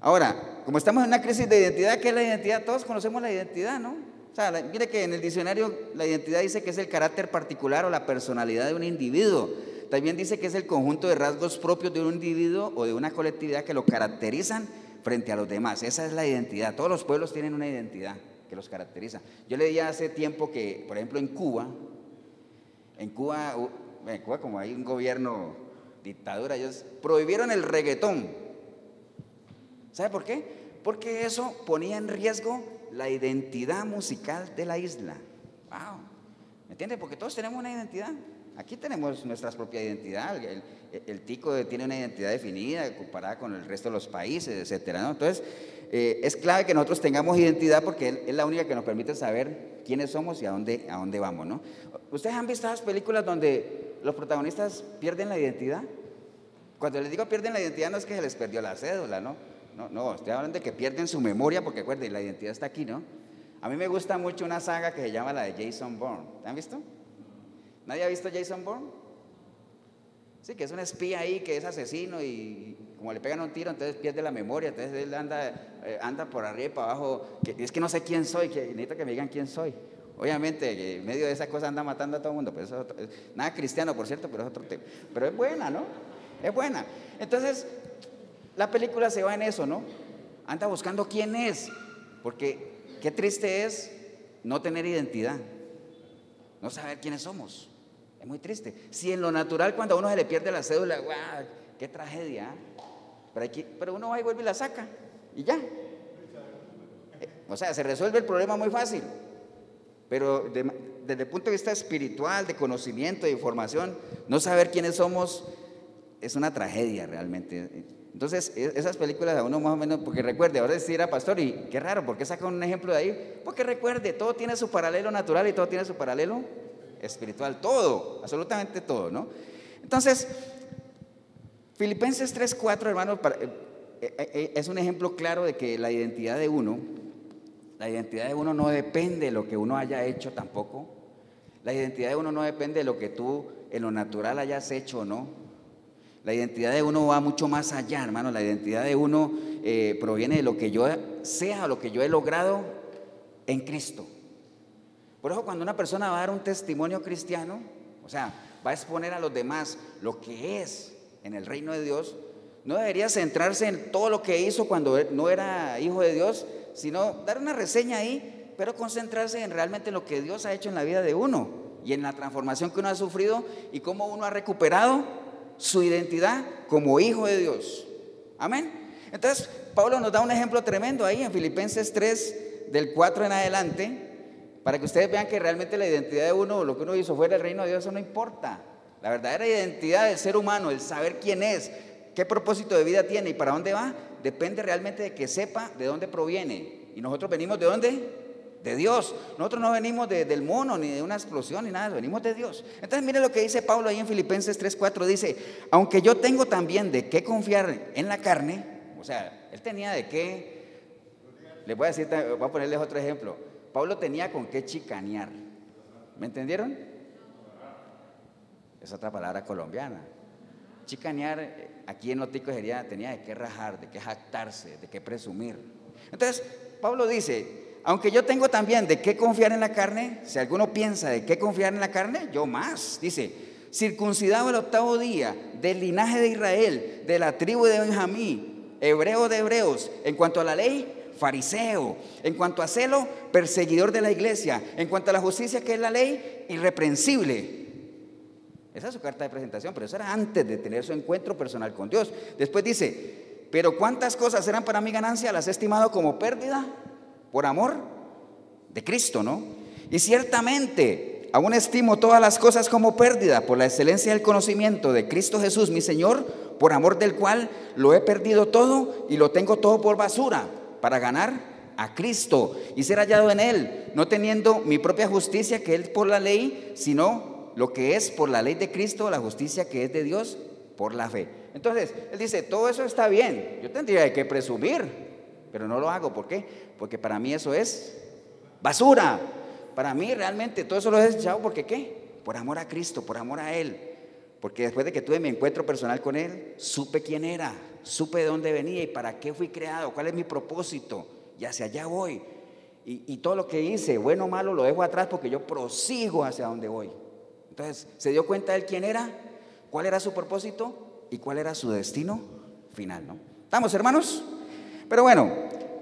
Ahora, como estamos en una crisis de identidad, ¿qué es la identidad? Todos conocemos la identidad, ¿no? O sea, mire que en el diccionario la identidad dice que es el carácter particular o la personalidad de un individuo también dice que es el conjunto de rasgos propios de un individuo o de una colectividad que lo caracterizan frente a los demás. Esa es la identidad. Todos los pueblos tienen una identidad que los caracteriza. Yo leía hace tiempo que, por ejemplo, en Cuba, en Cuba, en Cuba como hay un gobierno dictadura, ellos prohibieron el reggaetón. ¿Sabe por qué? Porque eso ponía en riesgo la identidad musical de la isla. Wow. ¿Me entiende? Porque todos tenemos una identidad. Aquí tenemos nuestra propia identidad. El, tico tiene una identidad definida comparada con el resto de los países, etc. Entonces, eh, es clave que nosotros tengamos identidad porque es la única que nos permite saber quiénes somos y a dónde, a dónde vamos. ¿no? ¿Ustedes han visto las películas donde los protagonistas pierden la identidad? Cuando les digo pierden la identidad no es que se les perdió la cédula, ¿no? No, no, estoy hablando de que pierden su memoria porque acuérdense, la identidad está aquí, ¿no? A mí me gusta mucho una saga que se llama la de Jason Bourne. ¿Han visto? ¿Nadie ha visto Jason Bourne? Sí, que es un espía ahí, que es asesino y como le pegan un tiro, entonces pierde la memoria, entonces él anda, eh, anda por arriba y para abajo. Es que no sé quién soy, que necesito que me digan quién soy. Obviamente, en medio de esa cosa anda matando a todo el mundo. Pues nada cristiano, por cierto, pero es otro tema. Pero es buena, ¿no? Es buena. Entonces, la película se va en eso, ¿no? Anda buscando quién es. Porque qué triste es no tener identidad, no saber quiénes somos. Es muy triste. Si en lo natural cuando a uno se le pierde la cédula, ¡guau! ¡Qué tragedia! Pero, pero uno va y vuelve y la saca y ya. O sea, se resuelve el problema muy fácil. Pero desde el punto de vista espiritual, de conocimiento, de información, no saber quiénes somos es una tragedia realmente. Entonces, e, esas películas a uno más o menos, porque recuerde, ahora decir era pastor, y qué raro, ¿por qué saca un ejemplo de ahí? Porque recuerde, todo tiene su paralelo natural y todo tiene su paralelo espiritual, todo, absolutamente todo, ¿no? Entonces, Filipenses 3.4, hermanos, eh, eh, eh, es un ejemplo claro de que la identidad de uno, la identidad de uno no depende de lo que uno haya hecho tampoco. La identidad de uno no depende de lo que tú en lo natural hayas hecho o no. La identidad de uno va mucho más allá, hermano. La identidad de uno proviene de lo que yo sea, lo que yo he logrado en Cristo. Por eso cuando una persona va a dar un testimonio cristiano, o sea, va a exponer a los demás lo que es en el reino de Dios, no debería centrarse en todo lo que hizo cuando no era hijo de Dios, sino dar una reseña ahí, pero concentrarse en realmente lo que Dios ha hecho en la vida de uno y en la transformación que uno ha sufrido y cómo uno ha recuperado su identidad como hijo de Dios. Amén. Entonces, Pablo nos da un ejemplo tremendo ahí en Filipenses 3, del 4 en adelante, para que ustedes vean que realmente la identidad de uno, lo que uno hizo fuera del reino de Dios, eso no importa. La verdadera identidad del ser humano, el saber quién es, qué propósito de vida tiene y para dónde va, depende realmente de que sepa de dónde proviene. Y nosotros venimos de dónde? De Dios. Nosotros no venimos del mono, ni de una explosión, ni nada, venimos de Dios. Entonces mire lo que dice Pablo ahí en Filipenses 3:4. Dice, aunque yo tengo también de qué confiar en la carne, o sea, él tenía de qué, les voy a decir, voy a ponerles otro ejemplo. Pablo tenía con qué chicanear. ¿Me entendieron? Es otra palabra colombiana. Chicanear aquí en Notico sería, tenía de qué rajar, de qué jactarse, de qué presumir. Entonces, Pablo dice, aunque yo tengo también de qué confiar en la carne, si alguno piensa de qué confiar en la carne, yo más. Dice, circuncidado el octavo día, del linaje de Israel, de la tribu de Benjamín, hebreo de hebreos, en cuanto a la ley, fariseo, en cuanto a celo, perseguidor de la iglesia, en cuanto a la justicia que es la ley, irreprensible. Esa es su carta de presentación, pero eso era antes de tener su encuentro personal con Dios. Después dice, pero cuántas cosas eran para mi ganancia, las he estimado como pérdida por amor de Cristo, ¿no? Y ciertamente, aún estimo todas las cosas como pérdida por la excelencia del conocimiento de Cristo Jesús, mi Señor, por amor del cual lo he perdido todo y lo tengo todo por basura, para ganar a Cristo y ser hallado en Él, no teniendo mi propia justicia que Él por la ley, sino lo que es por la ley de Cristo, la justicia que es de Dios por la fe. Entonces, Él dice, todo eso está bien, yo tendría que presumir, pero no lo hago. ¿Por qué? Porque para mí eso es basura. Para mí realmente todo eso lo he desechado porque ¿qué? Por amor a Cristo, por amor a Él. Porque después de que tuve mi encuentro personal con Él, supe quién era, supe de dónde venía y para qué fui creado, cuál es mi propósito. Y hacia allá voy. Y, y todo lo que hice, bueno o malo, lo dejo atrás porque yo prosigo hacia donde voy. Entonces, ¿se dio cuenta él quién era? ¿Cuál era su propósito? ¿Y cuál era su destino final? ¿no? ¿Estamos, hermanos? Pero bueno,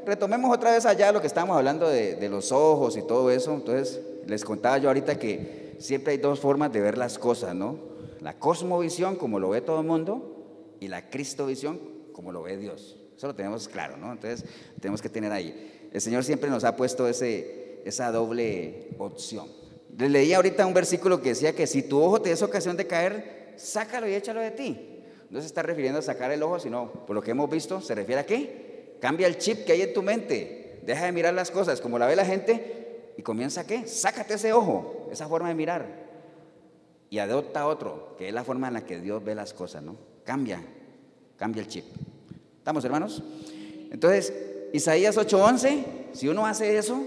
retomemos otra vez allá lo que estábamos hablando de, de los ojos y todo eso. Entonces, les contaba yo ahorita que siempre hay dos formas de ver las cosas, ¿no? La cosmovisión, como lo ve todo el mundo, y la cristovisión, como lo ve Dios. Eso lo tenemos claro, ¿no? Entonces, tenemos que tener ahí. El Señor siempre nos ha puesto ese, esa doble opción. Les leí ahorita un versículo que decía que si tu ojo te es ocasión de caer, sácalo y échalo de ti. No se está refiriendo a sacar el ojo, sino por lo que hemos visto, se refiere a qué? Cambia el chip que hay en tu mente. Deja de mirar las cosas como la ve la gente y comienza a qué? Sácate ese ojo, esa forma de mirar. Y adopta otro, que es la forma en la que Dios ve las cosas, ¿no? Cambia, cambia el chip. ¿Estamos, hermanos? Entonces, Isaías 8:11, si uno hace eso,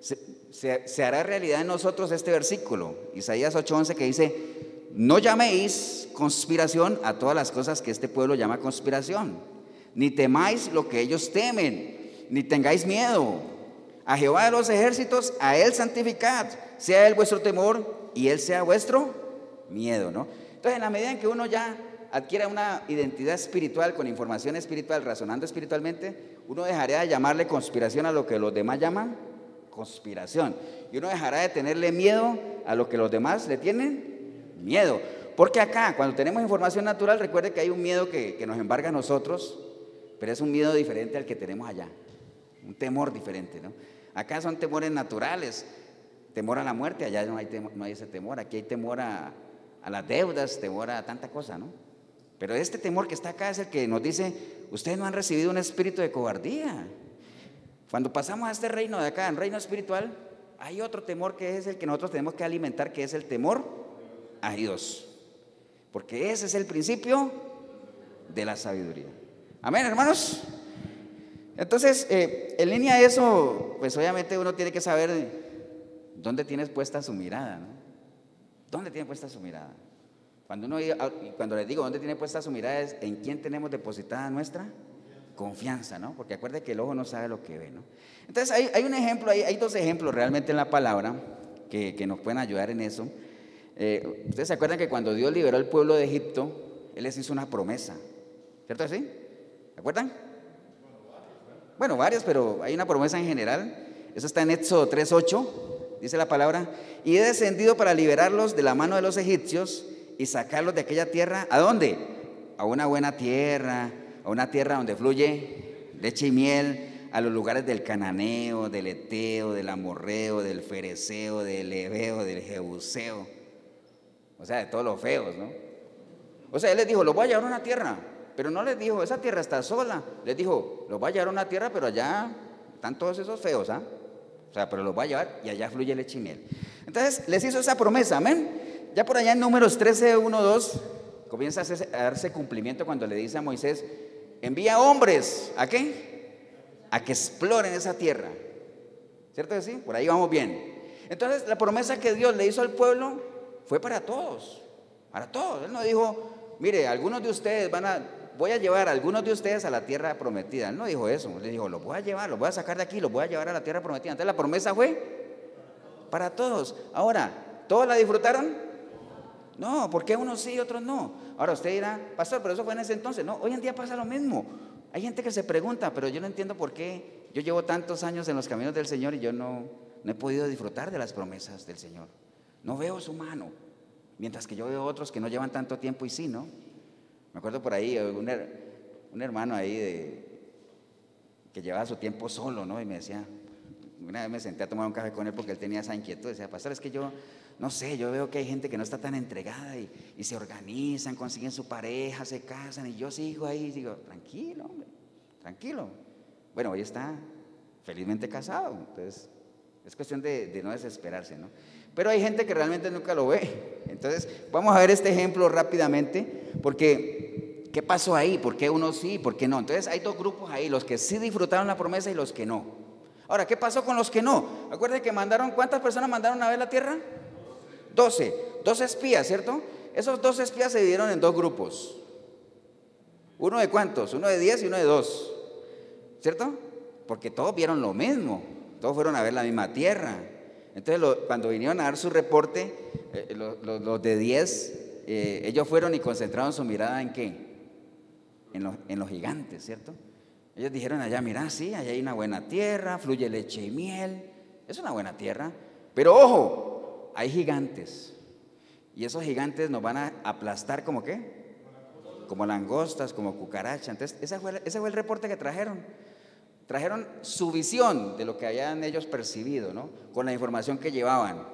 se, hará realidad en nosotros este versículo. Isaías 8:11 que dice, no llaméis conspiración a todas las cosas que este pueblo llama conspiración, ni temáis lo que ellos temen, ni tengáis miedo. A Jehová de los ejércitos, a Él santificad, sea Él vuestro temor y Él sea vuestro miedo, ¿no? Entonces, en la medida en que uno ya adquiera una identidad espiritual con información espiritual, razonando espiritualmente, uno dejaría de llamarle conspiración a lo que los demás llaman conspiración. Y uno dejará de tenerle miedo a lo que los demás le tienen miedo. Porque acá, cuando tenemos información natural, recuerde que hay un miedo que, que nos embarga a nosotros, pero es un miedo diferente al que tenemos allá. Un temor diferente, ¿no? Acá son temores naturales. Temor a la muerte, allá no hay, no hay ese temor. Aquí hay temor a, a las deudas, temor a tanta cosa, ¿no? Pero este temor que está acá es el que nos dice, ustedes no han recibido un espíritu de cobardía. Cuando pasamos a este reino de acá, en reino espiritual, hay otro temor que es el que nosotros tenemos que alimentar, que es el temor a Dios. Porque ese es el principio de la sabiduría. Amén, hermanos. Entonces, eh, en línea a eso, pues obviamente uno tiene que saber dónde tienes puesta su mirada, ¿no? ¿Dónde tiene puesta su mirada? Cuando, uno, cuando les digo dónde tiene puesta su mirada es en quién tenemos depositada nuestra confianza, ¿no? Porque acuerde que el ojo no sabe lo que ve, ¿no? Entonces hay, hay un ejemplo, hay, hay, dos ejemplos realmente en la palabra que, que nos pueden ayudar en eso. Eh, Ustedes se acuerdan que cuando Dios liberó al pueblo de Egipto, Él les hizo una promesa, ¿cierto así? ¿Se acuerdan? Bueno, varias, pero hay una promesa en general. Eso está en Éxodo 3.8, dice la palabra, y he descendido para liberarlos de la mano de los egipcios y sacarlos de aquella tierra. ¿A dónde? A una buena tierra, a una tierra donde fluye leche y miel, a los lugares del cananeo, del eteo, del amorreo, del fereceo, del leveo, del jebuseo. O sea, de todos los feos, ¿no? O sea, él les dijo, los voy a llevar a una tierra, pero no les dijo, esa tierra está sola. Les dijo, los voy a llevar a una tierra, pero allá están todos esos feos, ¿ah? O sea, pero los voy a llevar y allá fluye leche y. Entonces, les hizo esa promesa, amén. Ya por allá en números 13, 1, 2, comienza a darse cumplimiento cuando le dice a Moisés, envía hombres, ¿a qué? A que exploren esa tierra. ¿Cierto que sí? Por ahí vamos bien. Entonces, la promesa que Dios le hizo al pueblo fue para todos, para todos. Él no dijo, mire, algunos de ustedes van a, voy a llevar a algunos de ustedes a la tierra prometida. Él no dijo eso, él dijo, los voy a llevar, los voy a sacar de aquí, los voy a llevar a la tierra prometida. Entonces la promesa fue para todos. Ahora, ¿todos la disfrutaron? No, ¿por qué unos sí y otros no? Ahora usted dirá, pastor, pero eso fue en ese entonces. No, hoy en día pasa lo mismo. Hay gente que se pregunta, pero yo no entiendo por qué yo llevo tantos años en los caminos del Señor y yo no, no he podido disfrutar de las promesas del Señor. No veo su mano, mientras que yo veo otros que no llevan tanto tiempo y sí, ¿no? Me acuerdo por ahí, un, un hermano ahí de, que llevaba su tiempo solo, ¿no? Y me decía, una vez me senté a tomar un café con él porque él tenía esa inquietud. Decía, pastor, es que yo no sé, yo veo que hay gente que no está tan entregada y, se organizan, consiguen su pareja, se casan y yo sigo ahí y digo, tranquilo, hombre, tranquilo. Bueno, hoy está felizmente casado, entonces es cuestión de, no desesperarse, ¿no? Pero hay gente que realmente nunca lo ve. Entonces, vamos a ver este ejemplo rápidamente, porque ¿qué pasó ahí? ¿Por qué uno sí? ¿Por qué no? Entonces, hay dos grupos ahí, los que sí disfrutaron la promesa y los que no. Ahora, ¿qué pasó con los que no? Acuérdense que mandaron, ¿cuántas personas mandaron a ver la tierra? 12, dos espías, ¿cierto? Esos dos espías se dividieron en dos grupos. ¿Uno de cuántos? Uno de 10 y uno de dos, ¿cierto? Porque todos vieron lo mismo, todos fueron a ver la misma tierra. Entonces, cuando vinieron a dar su reporte, eh, los, de 10, eh, ellos fueron y concentraron su mirada en qué? En, en los gigantes, ¿cierto? Ellos dijeron allá, mira, sí, allá hay una buena tierra, fluye leche y miel, es una buena tierra. Pero ojo, hay gigantes. Y esos gigantes nos van a aplastar como qué? Como langostas, como cucarachas. Entonces, ese fue, ese fue el reporte que trajeron. Trajeron su visión de lo que habían ellos percibido, ¿no? Con la información que llevaban.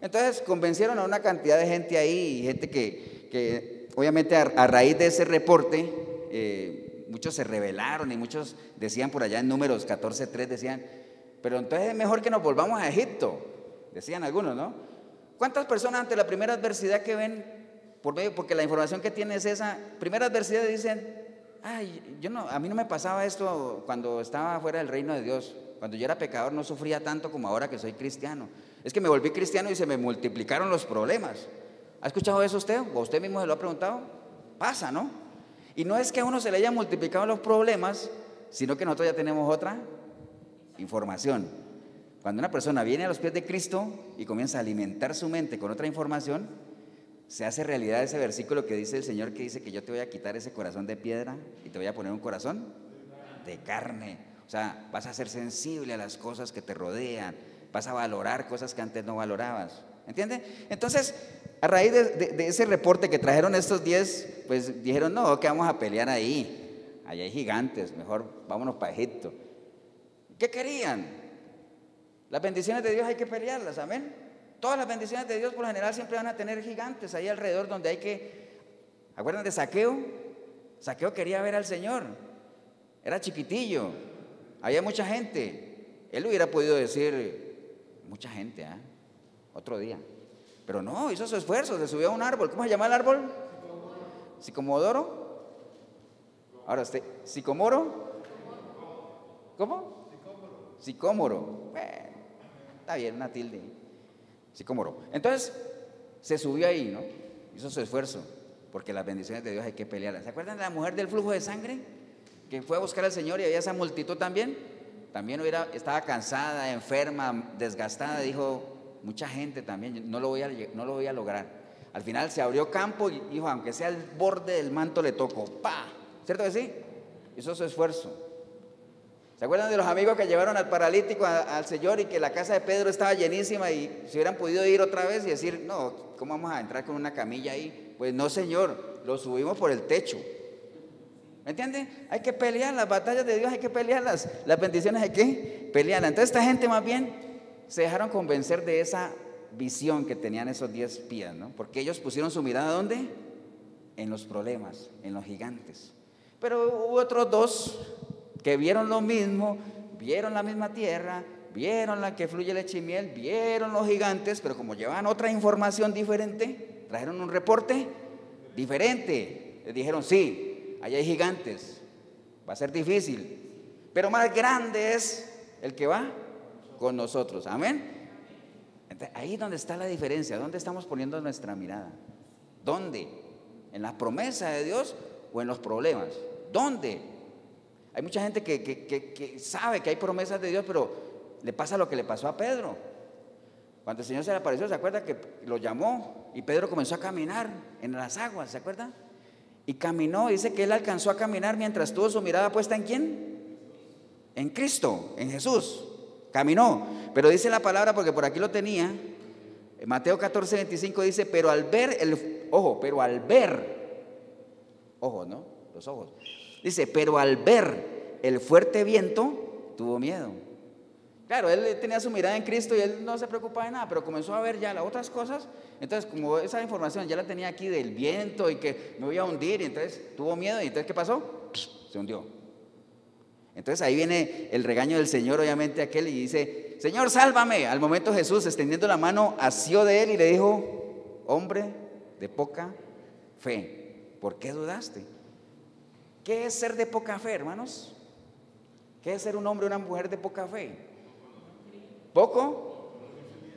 Entonces, convencieron a una cantidad de gente ahí, gente que, que obviamente a, raíz de ese reporte, eh, muchos se rebelaron y muchos decían por allá en números 14.3, decían, pero entonces es mejor que nos volvamos a Egipto, decían algunos, ¿no? ¿Cuántas personas ante la primera adversidad que ven, por medio, porque la información que tienen es esa, primera adversidad dicen, ay, yo no, a mí no me pasaba esto cuando estaba fuera del reino de Dios. Cuando yo era pecador no sufría tanto como ahora que soy cristiano. Es que me volví cristiano y se me multiplicaron los problemas. ¿Ha escuchado eso usted? ¿O usted mismo se lo ha preguntado? Pasa, ¿no? Y no es que a uno se le hayan multiplicado los problemas, sino que nosotros ya tenemos otra información. Cuando una persona viene a los pies de Cristo y comienza a alimentar su mente con otra información, se hace realidad ese versículo que dice el Señor que dice que yo te voy a quitar ese corazón de piedra y te voy a poner un corazón de carne. O sea, vas a ser sensible a las cosas que te rodean, vas a valorar cosas que antes no valorabas. ¿Entiende? Entonces, a raíz de, ese reporte que trajeron estos 10, pues dijeron, no, que vamos a pelear ahí. Allá hay gigantes, mejor vámonos para Egipto. ¿Qué querían? Las bendiciones de Dios hay que pelearlas, amén. Todas las bendiciones de Dios por lo general siempre van a tener gigantes ahí alrededor donde hay que... ¿Acuerdan de Saqueo? Saqueo quería ver al Señor. Era chiquitillo. Había mucha gente. Él hubiera podido decir, mucha gente, ¿ah? Otro día. Pero no, hizo su esfuerzo, se subió a un árbol. ¿Cómo se llama el árbol? Sicomodoro. Ahora, este, ¿sicomoro? ¿Cómo? Sicómoro. Bueno, Está bien, una tilde. Sicómoro. Entonces, se subió ahí, ¿no? hizo su esfuerzo, porque las bendiciones de Dios hay que pelearlas. ¿Se acuerdan de la mujer del flujo de sangre? Que fue a buscar al Señor y había esa multitud también. También hubiera, estaba cansada, enferma, desgastada. Dijo, mucha gente también, no lo voy a, no lo voy a lograr. Al final se abrió campo y dijo, aunque sea el borde del manto le toco. ¡Pa! ¿Cierto que sí? Hizo su esfuerzo. ¿Se acuerdan de los amigos que llevaron al paralítico al Señor y que la casa de Pedro estaba llenísima y si hubieran podido ir otra vez y decir, no, ¿cómo vamos a entrar con una camilla ahí? Pues no, Señor, lo subimos por el techo. ¿Me entiende? Hay que pelear las batallas de Dios, hay que pelearlas. Las bendiciones hay que pelearlas. Entonces esta gente más bien se dejaron convencer de esa visión que tenían esos diez pies, ¿no? Porque ellos pusieron su mirada ¿dónde? En los problemas, en los gigantes. Pero hubo otros dos que vieron lo mismo, vieron la misma tierra, vieron la que fluye leche y vieron los gigantes, pero como llevaban otra información diferente, trajeron un reporte diferente. Les dijeron, sí, allá hay gigantes, va a ser difícil, pero más grande es el que va con nosotros. Amén. ahí es donde está la diferencia, ¿dónde estamos poniendo nuestra mirada? ¿Dónde? ¿En la promesa de Dios o en los problemas? ¿Dónde? Hay mucha gente que, sabe que hay promesas de Dios, pero le pasa lo que le pasó a Pedro. Cuando el Señor se le apareció, ¿se acuerda que lo llamó? Y Pedro comenzó a caminar en las aguas, ¿se acuerda? Y caminó, dice que él alcanzó a caminar mientras tuvo su mirada puesta en quién? En Cristo, en Jesús. Caminó. Pero dice la palabra, porque por aquí lo tenía, Mateo 14, 25 dice, pero al ver el, ojo, pero al ver, ojo, ¿no? Los ojos. Dice, pero al ver el fuerte viento, tuvo miedo. Claro, él tenía su mirada en Cristo y él no se preocupaba de nada, pero comenzó a ver ya las otras cosas. Entonces, como esa información ya la tenía aquí del viento y que me voy a hundir, y entonces tuvo miedo. ¿Y entonces qué pasó? Se hundió. Entonces ahí viene el regaño del Señor, obviamente, aquel, y dice: Señor, sálvame. Al momento Jesús, extendiendo la mano, asió de él y le dijo: Hombre de poca fe, ¿por qué dudaste? ¿Qué es ser de poca fe, hermanos? ¿Qué es ser un hombre o una mujer de poca fe? ¿Poco?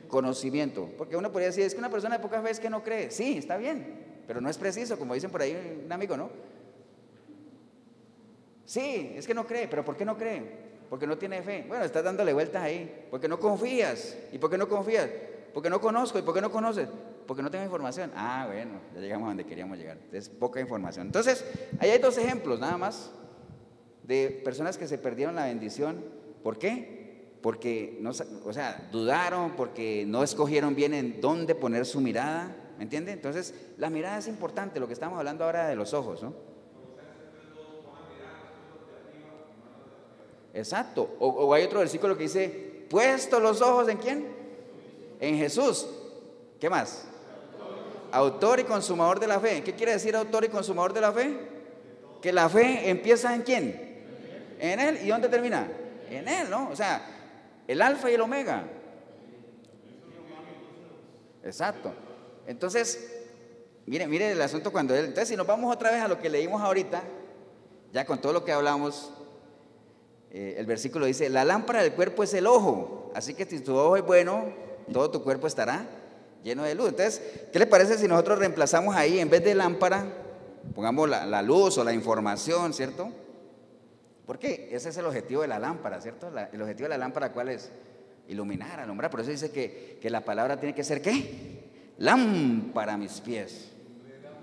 Conocimiento. Porque uno podría decir, es que una persona de poca fe es que no cree. Sí, está bien, pero no es preciso, como dicen por ahí un amigo, ¿no? Sí, es que no cree, pero ¿por qué no cree? Porque no tiene fe. Bueno, estás dándole vueltas ahí. Porque no confías. ¿Y por qué no confías? Porque no conozco. ¿Y por qué no conoces? porque no tengo información. Ah, bueno, ya llegamos a donde queríamos llegar. Es poca información. Entonces, ahí hay dos ejemplos nada más de personas que se perdieron la bendición. ¿Por qué? Porque, no, o sea, dudaron, porque no escogieron bien en dónde poner su mirada. ¿Me entiende? Entonces, la mirada es importante, lo que estamos hablando ahora de los ojos, ¿no? Exacto. O, hay otro versículo que dice, puesto los ojos en quién? En Jesús. ¿Qué más? Autor y consumador de la fe. ¿Qué quiere decir autor y consumador de la fe? Que la fe empieza en quién? En Él. ¿Y dónde termina? En Él, ¿no? O sea, el alfa y el omega. Exacto. Entonces, mire, mire el asunto cuando Él... Entonces, si nos vamos otra vez a lo que leímos ahorita, ya con todo lo que hablamos, eh, el versículo dice, la lámpara del cuerpo es el ojo. Así que si tu ojo es bueno, todo tu cuerpo estará lleno de luz. Entonces, ¿qué le parece si nosotros reemplazamos ahí, en vez de lámpara, pongamos la, luz o la información, ¿cierto? Porque ese es el objetivo de la lámpara, ¿cierto? el objetivo de la lámpara, ¿cuál es? Iluminar, alumbrar. Por eso dice que, que la palabra tiene que ser, ¿qué? Lámpara a mis pies.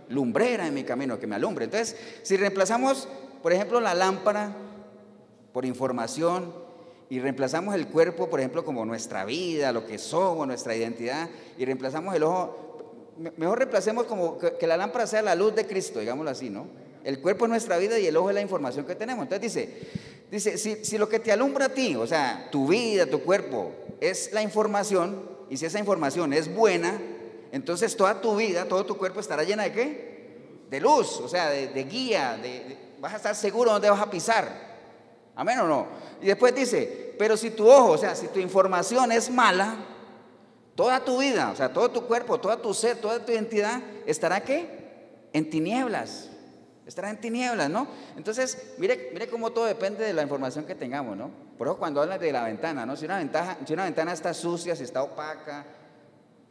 Lumbrera en mi camino, que me alumbre. Entonces, si reemplazamos, por ejemplo, la lámpara por información, y reemplazamos el cuerpo, por ejemplo, como nuestra vida, lo que somos, nuestra identidad, y reemplazamos el ojo, mejor reemplacemos como que, la lámpara sea la luz de Cristo, digámoslo así, ¿no? El cuerpo es nuestra vida y el ojo es la información que tenemos. Entonces dice, dice, si, si lo que te alumbra a ti, o sea, tu vida, tu cuerpo, es la información, y si esa información es buena, entonces toda tu vida, todo tu cuerpo estará llena de qué? De luz, o sea, de, guía, de, vas a estar seguro dónde vas a pisar. Amén o no. Y después dice, pero si tu ojo, o sea, si tu información es mala, toda tu vida, o sea, todo tu cuerpo, toda tu ser, toda tu identidad, estará qué? En tinieblas. Estará en tinieblas, ¿no? Entonces, mire, mire cómo todo depende de la información que tengamos, ¿no? Por eso cuando hablas de la ventana, ¿no? Si una, si una ventana está sucia, si está opaca,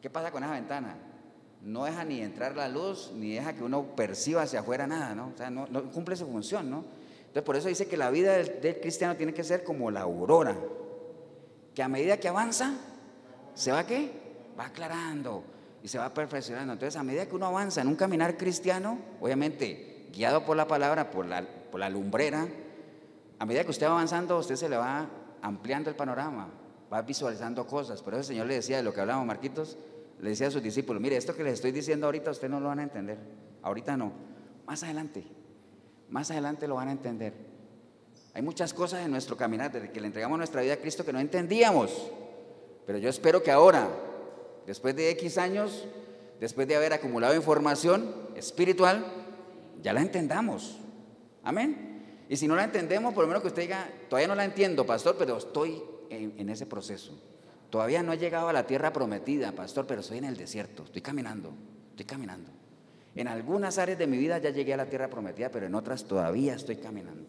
¿qué pasa con esa ventana? no deja ni entrar la luz, ni deja que uno perciba hacia afuera nada, ¿no? O sea, no, cumple su función, ¿no? Entonces, por eso dice que la vida del, cristiano tiene que ser como la aurora, que a medida que avanza, ¿se va qué? Va aclarando y se va perfeccionando. Entonces, a medida que uno avanza en un caminar cristiano, obviamente guiado por la palabra, por la, por la lumbrera, a medida que usted va avanzando, usted se le va ampliando el panorama, va visualizando cosas. Por eso el Señor le decía de lo que hablamos, Marquitos, le decía a sus discípulos, mire, esto que les estoy diciendo ahorita ustedes no lo van a entender, ahorita no, más adelante, más adelante lo van a entender. Hay muchas cosas en nuestro caminar, desde que le entregamos nuestra vida a Cristo que no entendíamos, pero yo espero que ahora, después de X años, después de haber acumulado información espiritual, ya la entendamos. Amén. Y si no la entendemos, por lo menos que usted diga, todavía no la entiendo, pastor, pero estoy en, ese proceso. Todavía no he llegado a la tierra prometida, pastor, pero estoy en el desierto, estoy caminando, estoy caminando. En algunas áreas de mi vida ya llegué a la tierra prometida, pero en otras todavía estoy caminando.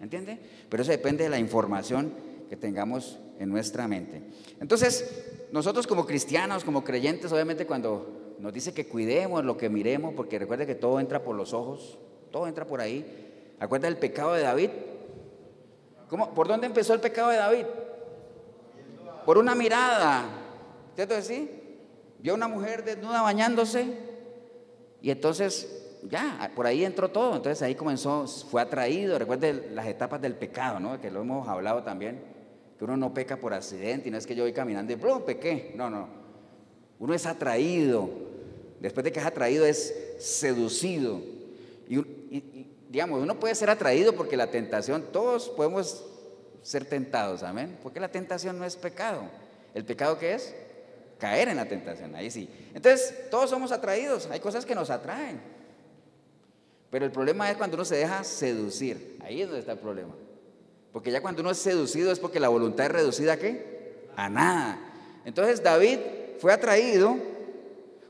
¿Entiende? Pero eso depende de la información que tengamos en nuestra mente. Entonces, nosotros como cristianos, como creyentes, obviamente cuando nos dice que cuidemos lo que miremos, porque recuerde que todo entra por los ojos, todo entra por ahí, ¿Acuerda del pecado de David? ¿Cómo? ¿Por dónde empezó el pecado de David? Por una mirada. ¿Cierto? Vio una mujer desnuda bañándose y entonces ya, por ahí entró todo. Entonces ahí comenzó, fue atraído. Recuerde las etapas del pecado, ¿no? Que lo hemos hablado también. Que uno no peca por accidente y no es que yo voy caminando y ¡plum! pequé. No, no. Uno es atraído. Después de que es atraído, es seducido. Y, digamos, uno puede ser atraído porque la tentación, todos podemos ser tentados, amén. Porque la tentación no es pecado. ¿El pecado qué es? Caer en la tentación, ahí sí. Entonces, todos somos atraídos, hay cosas que nos atraen. Pero el problema es cuando uno se deja seducir, ahí es donde está el problema. Porque ya cuando uno es seducido es porque la voluntad es reducida a qué? A nada. Entonces David fue atraído,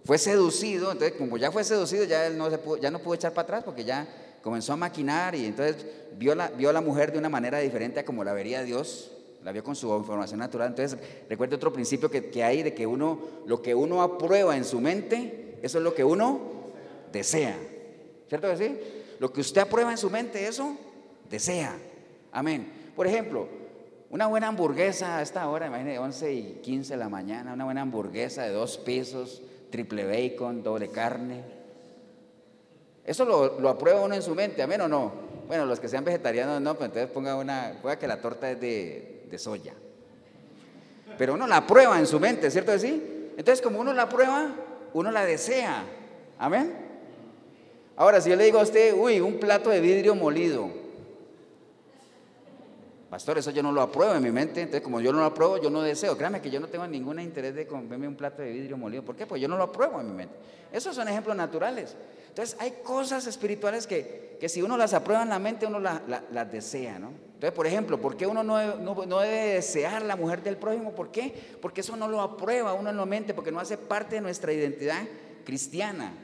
fue seducido, entonces como ya fue seducido ya él no, se ya no pudo echar para atrás porque ya comenzó a maquinar y entonces vio, la, vio a la mujer de una manera diferente a como la vería Dios, la vio con su información natural. Entonces, recuerde otro principio que, hay de que uno, lo que uno aprueba en su mente, eso es lo que uno desea. ¿Cierto que sí? Lo que usted aprueba en su mente, eso desea. Amén. Por ejemplo, una buena hamburguesa a esta hora, imagínese, 11 y 15 de la mañana, una buena hamburguesa de dos pisos, triple bacon, doble carne, eso lo, aprueba uno en su mente, amén o no. Bueno, los que sean vegetarianos no, pues entonces ponga una, ponga que la torta es de, de soya. Pero uno la aprueba en su mente, ¿cierto que sí? Entonces, como uno la aprueba, uno la desea. Amén. Ahora, si yo le digo a usted, uy, un plato de vidrio molido. Pastor, eso yo no lo apruebo en mi mente. Entonces, como yo no lo apruebo, yo no deseo. Créame que yo no tengo ningún interés de comerme un plato de vidrio molido. ¿Por qué? Pues yo no lo apruebo en mi mente. Esos son ejemplos naturales. Entonces hay cosas espirituales que, si uno las aprueba en la mente, uno las desea, ¿no? Entonces, por ejemplo, ¿por qué uno no, no, debe desear la mujer del prójimo? ¿Por qué? Porque eso no lo aprueba uno en la mente, porque no hace parte de nuestra identidad cristiana.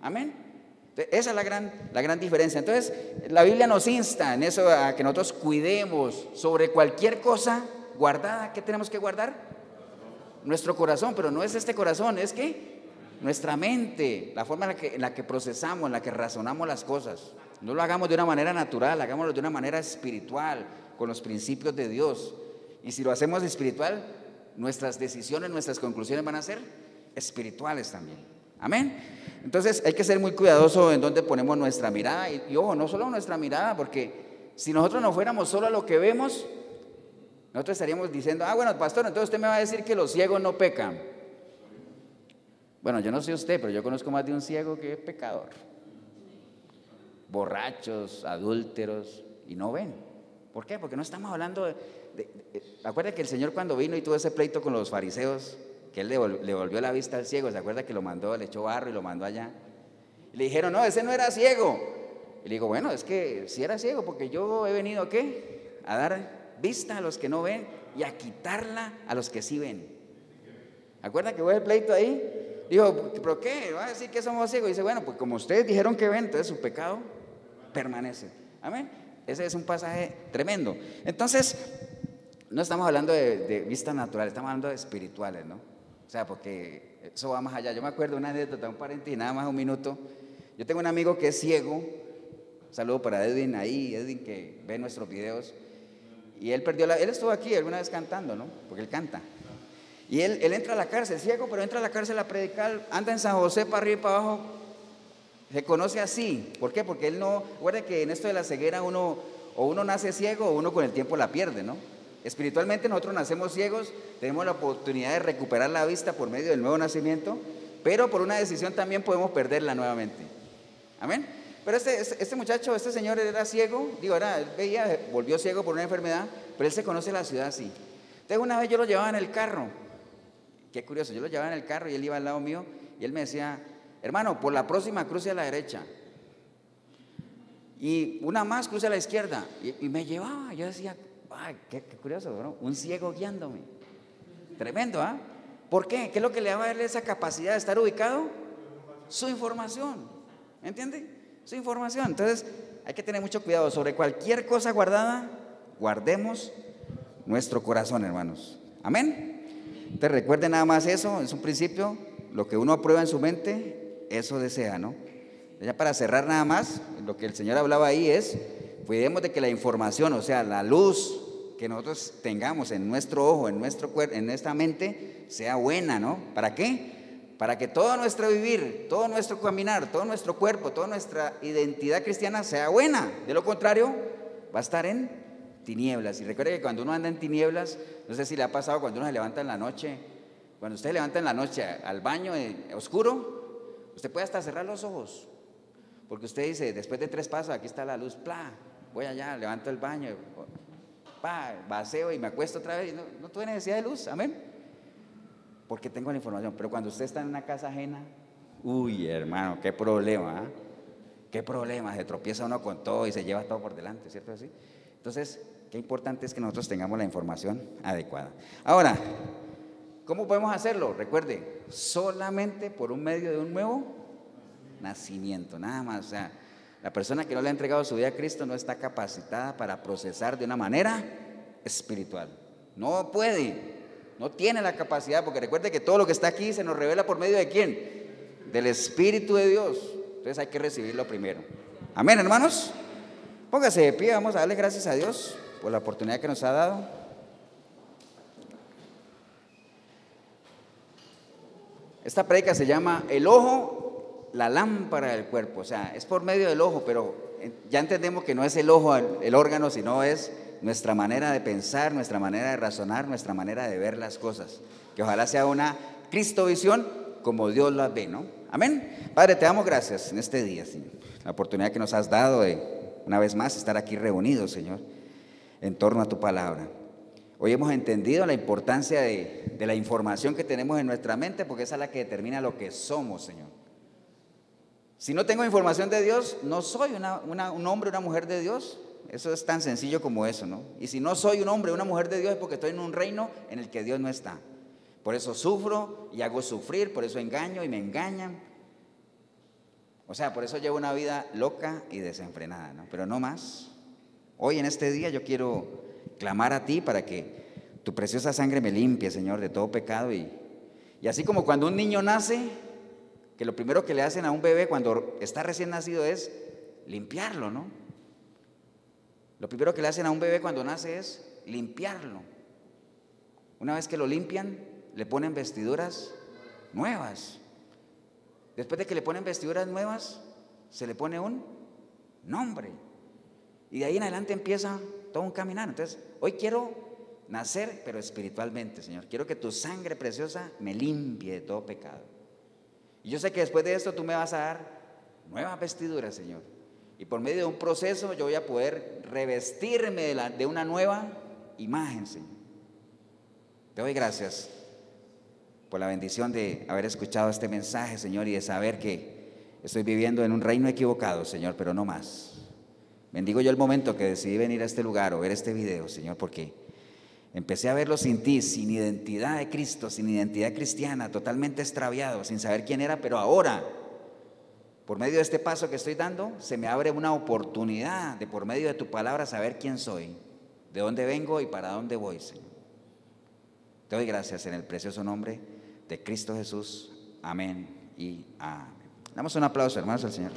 Amén. esa es la gran, la gran diferencia. Entonces, la Biblia nos insta en eso a que nosotros cuidemos sobre cualquier cosa guardada. ¿Qué tenemos que guardar? Nuestro corazón, pero no es este corazón, es que nuestra mente, la forma en la, que, procesamos, en la que razonamos las cosas. No lo hagamos de una manera natural, hagámoslo de una manera espiritual, con los principios de Dios. Y si lo hacemos espiritual, nuestras decisiones, nuestras conclusiones van a ser espirituales también. Amén. Entonces hay que ser muy cuidadoso en dónde ponemos nuestra mirada. Y, ojo, no solo nuestra mirada, porque si nosotros no fuéramos solo a lo que vemos, nosotros estaríamos diciendo, ah, bueno, pastor, entonces usted me va a decir que los ciegos no pecan. Bueno, yo no sé usted, pero yo conozco más de un ciego que es pecador. Borrachos, adúlteros, y no ven. ¿Por qué? Porque no estamos hablando de... acuerda que el Señor cuando vino y tuvo ese pleito con los fariseos, que Él le, volvió la vista al ciego, ¿se acuerda que lo mandó, le echó barro y lo mandó allá? Y le dijeron, no, ese no era ciego. Y le digo, bueno, es que si era ciego, porque yo he venido, ¿a qué? A dar vista a los que no ven y a quitarla a los que sí ven. ¿Acuerda que hubo el pleito ahí? Dijo, ¿pero qué? ¿Va a decir que somos ciegos? Y dice, bueno, pues como ustedes dijeron que ven, entonces su pecado permanece. Amén. Ese es un pasaje tremendo. Entonces, no estamos hablando de, vista natural, estamos hablando de espirituales, ¿no? O sea, porque eso va más allá. Yo me acuerdo una anécdota, un paréntesis, nada más un minuto. Yo tengo un amigo que es ciego. saludo para Edwin ahí, Edwin que ve nuestros videos. Y él perdió la. Él estuvo aquí alguna vez cantando, ¿no? Porque él canta. Y él, entra a la cárcel, ciego, pero entra a la cárcel a predicar, anda en San José para arriba y para abajo. Se conoce así. ¿Por qué? Porque él no. Recuerda que en esto de la ceguera uno o uno nace ciego o uno con el tiempo la pierde, ¿no? Espiritualmente nosotros nacemos ciegos, tenemos la oportunidad de recuperar la vista por medio del nuevo nacimiento, pero por una decisión también podemos perderla nuevamente. Amén. Pero este, este, este muchacho, este señor era ciego, digo, era, él veía, volvió ciego por una enfermedad, pero él se conoce la ciudad así. Entonces una vez yo lo llevaba en el carro, qué curioso, yo lo llevaba en el carro y él iba al lado mío y él me decía, hermano, por la próxima cruce a la derecha. Y una más cruce a la izquierda. Y, me llevaba, yo decía, Ay, qué, curioso, ¿no? Un ciego guiándome. Tremendo, ¿ah? ¿Por qué? ¿Qué es lo que le va a darle esa capacidad de estar ubicado? Su información. ¿Entiende? Su información. Entonces, hay que tener mucho cuidado. Sobre cualquier cosa guardada, guardemos nuestro corazón, hermanos. Amén. Te recuerde nada más eso, es un principio. Lo que uno aprueba en su mente, eso desea, ¿no? Ya para cerrar nada más, lo que el Señor hablaba ahí es cuidemos de que la información, o sea, la luz que nosotros tengamos en nuestro ojo, en nuestro cuerpo, en nuestra mente, sea buena, ¿no? ¿Para qué? Para que todo nuestro vivir, todo nuestro caminar, todo nuestro cuerpo, toda nuestra identidad cristiana sea buena. De lo contrario, va a estar en tinieblas. Y recuerde que cuando uno anda en tinieblas, no sé si le ha pasado cuando uno se levanta en la noche, cuando usted se levanta en la noche al baño oscuro, usted puede hasta cerrar los ojos. Porque usted dice, después de tres pasos, aquí está la luz, ¡pla! voy allá, levanto el baño, pa, vaceo y me acuesto otra vez. No, no tuve necesidad de luz, amén. Porque tengo la información. Pero cuando usted está en una casa ajena, uy, hermano, qué problema, ¿ah? qué problema. Se tropieza uno con todo y se lleva todo por delante, ¿cierto? Así. Entonces, qué importante es que nosotros tengamos la información adecuada. Ahora, ¿cómo podemos hacerlo? Recuerde, solamente por un medio de un nuevo nacimiento, nada más. O sea, la persona que no le ha entregado su vida a Cristo no está capacitada para procesar de una manera espiritual. No puede, no tiene la capacidad, porque recuerde que todo lo que está aquí se nos revela por medio de quién? Del Espíritu de Dios. Entonces hay que recibirlo primero. Amén, hermanos. Póngase de pie, vamos a darle gracias a Dios por la oportunidad que nos ha dado. Esta predica se llama El ojo la lámpara del cuerpo, o sea, es por medio del ojo, pero eh, ya entendemos que no es el ojo el órgano, sino es nuestra manera de pensar, nuestra manera de razonar, nuestra manera de ver las cosas. Que ojalá sea una Cristovisión como Dios la ve, ¿no? Amén. Padre, te damos gracias en este día, Señor. La oportunidad que nos has dado de, una vez más, estar aquí reunidos, Señor, en torno a tu palabra. Hoy hemos entendido la importancia de, la información que tenemos en nuestra mente, porque esa es la que determina lo que somos, Señor. Si no tengo información de Dios, no soy un hombre una mujer de Dios. Eso es tan sencillo como eso, ¿no? Y si no soy un hombre una mujer de Dios es porque estoy en un reino en el que Dios no está. Por eso sufro y hago sufrir, por eso engaño y me engañan. O sea, por eso llevo una vida loca y desenfrenada, ¿no? Pero no más. Hoy en este día yo quiero clamar a ti para que tu preciosa sangre me limpie, Señor, de todo pecado. Y, y así como cuando un niño nace, que lo primero que le hacen a un bebé cuando está recién nacido es limpiarlo, ¿no? Lo primero que le hacen a un bebé cuando nace es limpiarlo. Una vez que lo limpian, le ponen vestiduras nuevas. Después de que le ponen vestiduras nuevas, se le pone un nombre. Y de ahí en adelante empieza todo un caminar. Entonces, hoy quiero nacer, pero espiritualmente, Señor. Quiero que tu sangre preciosa me limpie de todo pecado. Y yo sé que después de esto tú me vas a dar nuevas vestiduras, Señor. Y por medio de un proceso yo voy a poder revestirme de, de una nueva imagen, Señor. Te doy gracias por la bendición de haber escuchado este mensaje, Señor, y de saber que estoy viviendo en un reino equivocado, Señor, pero no más. Bendigo yo el momento que decidí venir a este lugar o ver este video, Señor, porque Empecé a verlo sin ti, sin identidad de Cristo, sin identidad cristiana, totalmente extraviado, sin saber quién era, pero ahora, por medio de este paso que estoy dando, se me abre una oportunidad de por medio de tu palabra saber quién soy, de dónde vengo y para dónde voy, Señor. Te doy gracias en el precioso nombre de Cristo Jesús. Amén y amén. Damos un aplauso, hermanos, al Señor.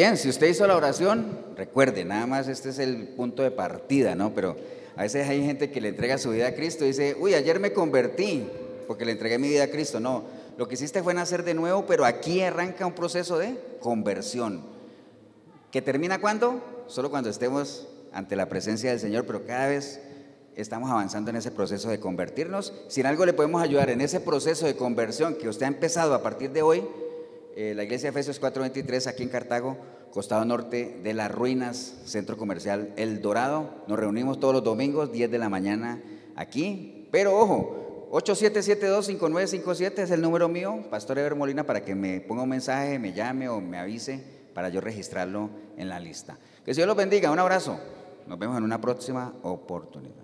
Bien, si usted hizo la oración, recuerde, nada más este es el punto de partida, ¿no? Pero a veces hay gente que le entrega su vida a Cristo y dice, uy, ayer me convertí porque le entregué mi vida a Cristo. No, lo que hiciste fue nacer de nuevo, pero aquí arranca un proceso de conversión. ¿Que termina cuándo? Solo cuando estemos ante la presencia del Señor, pero cada vez estamos avanzando en ese proceso de convertirnos. Si en algo le podemos ayudar en ese proceso de conversión que usted ha empezado a partir de hoy, eh, la iglesia de Efesios 4:23 aquí en Cartago, costado norte de las ruinas, centro comercial El Dorado. Nos reunimos todos los domingos, 10 de la mañana aquí. Pero ojo, 8772-5957 es el número mío, Pastor Ever Molina, para que me ponga un mensaje, me llame o me avise para yo registrarlo en la lista. Que Dios los bendiga, un abrazo. Nos vemos en una próxima oportunidad.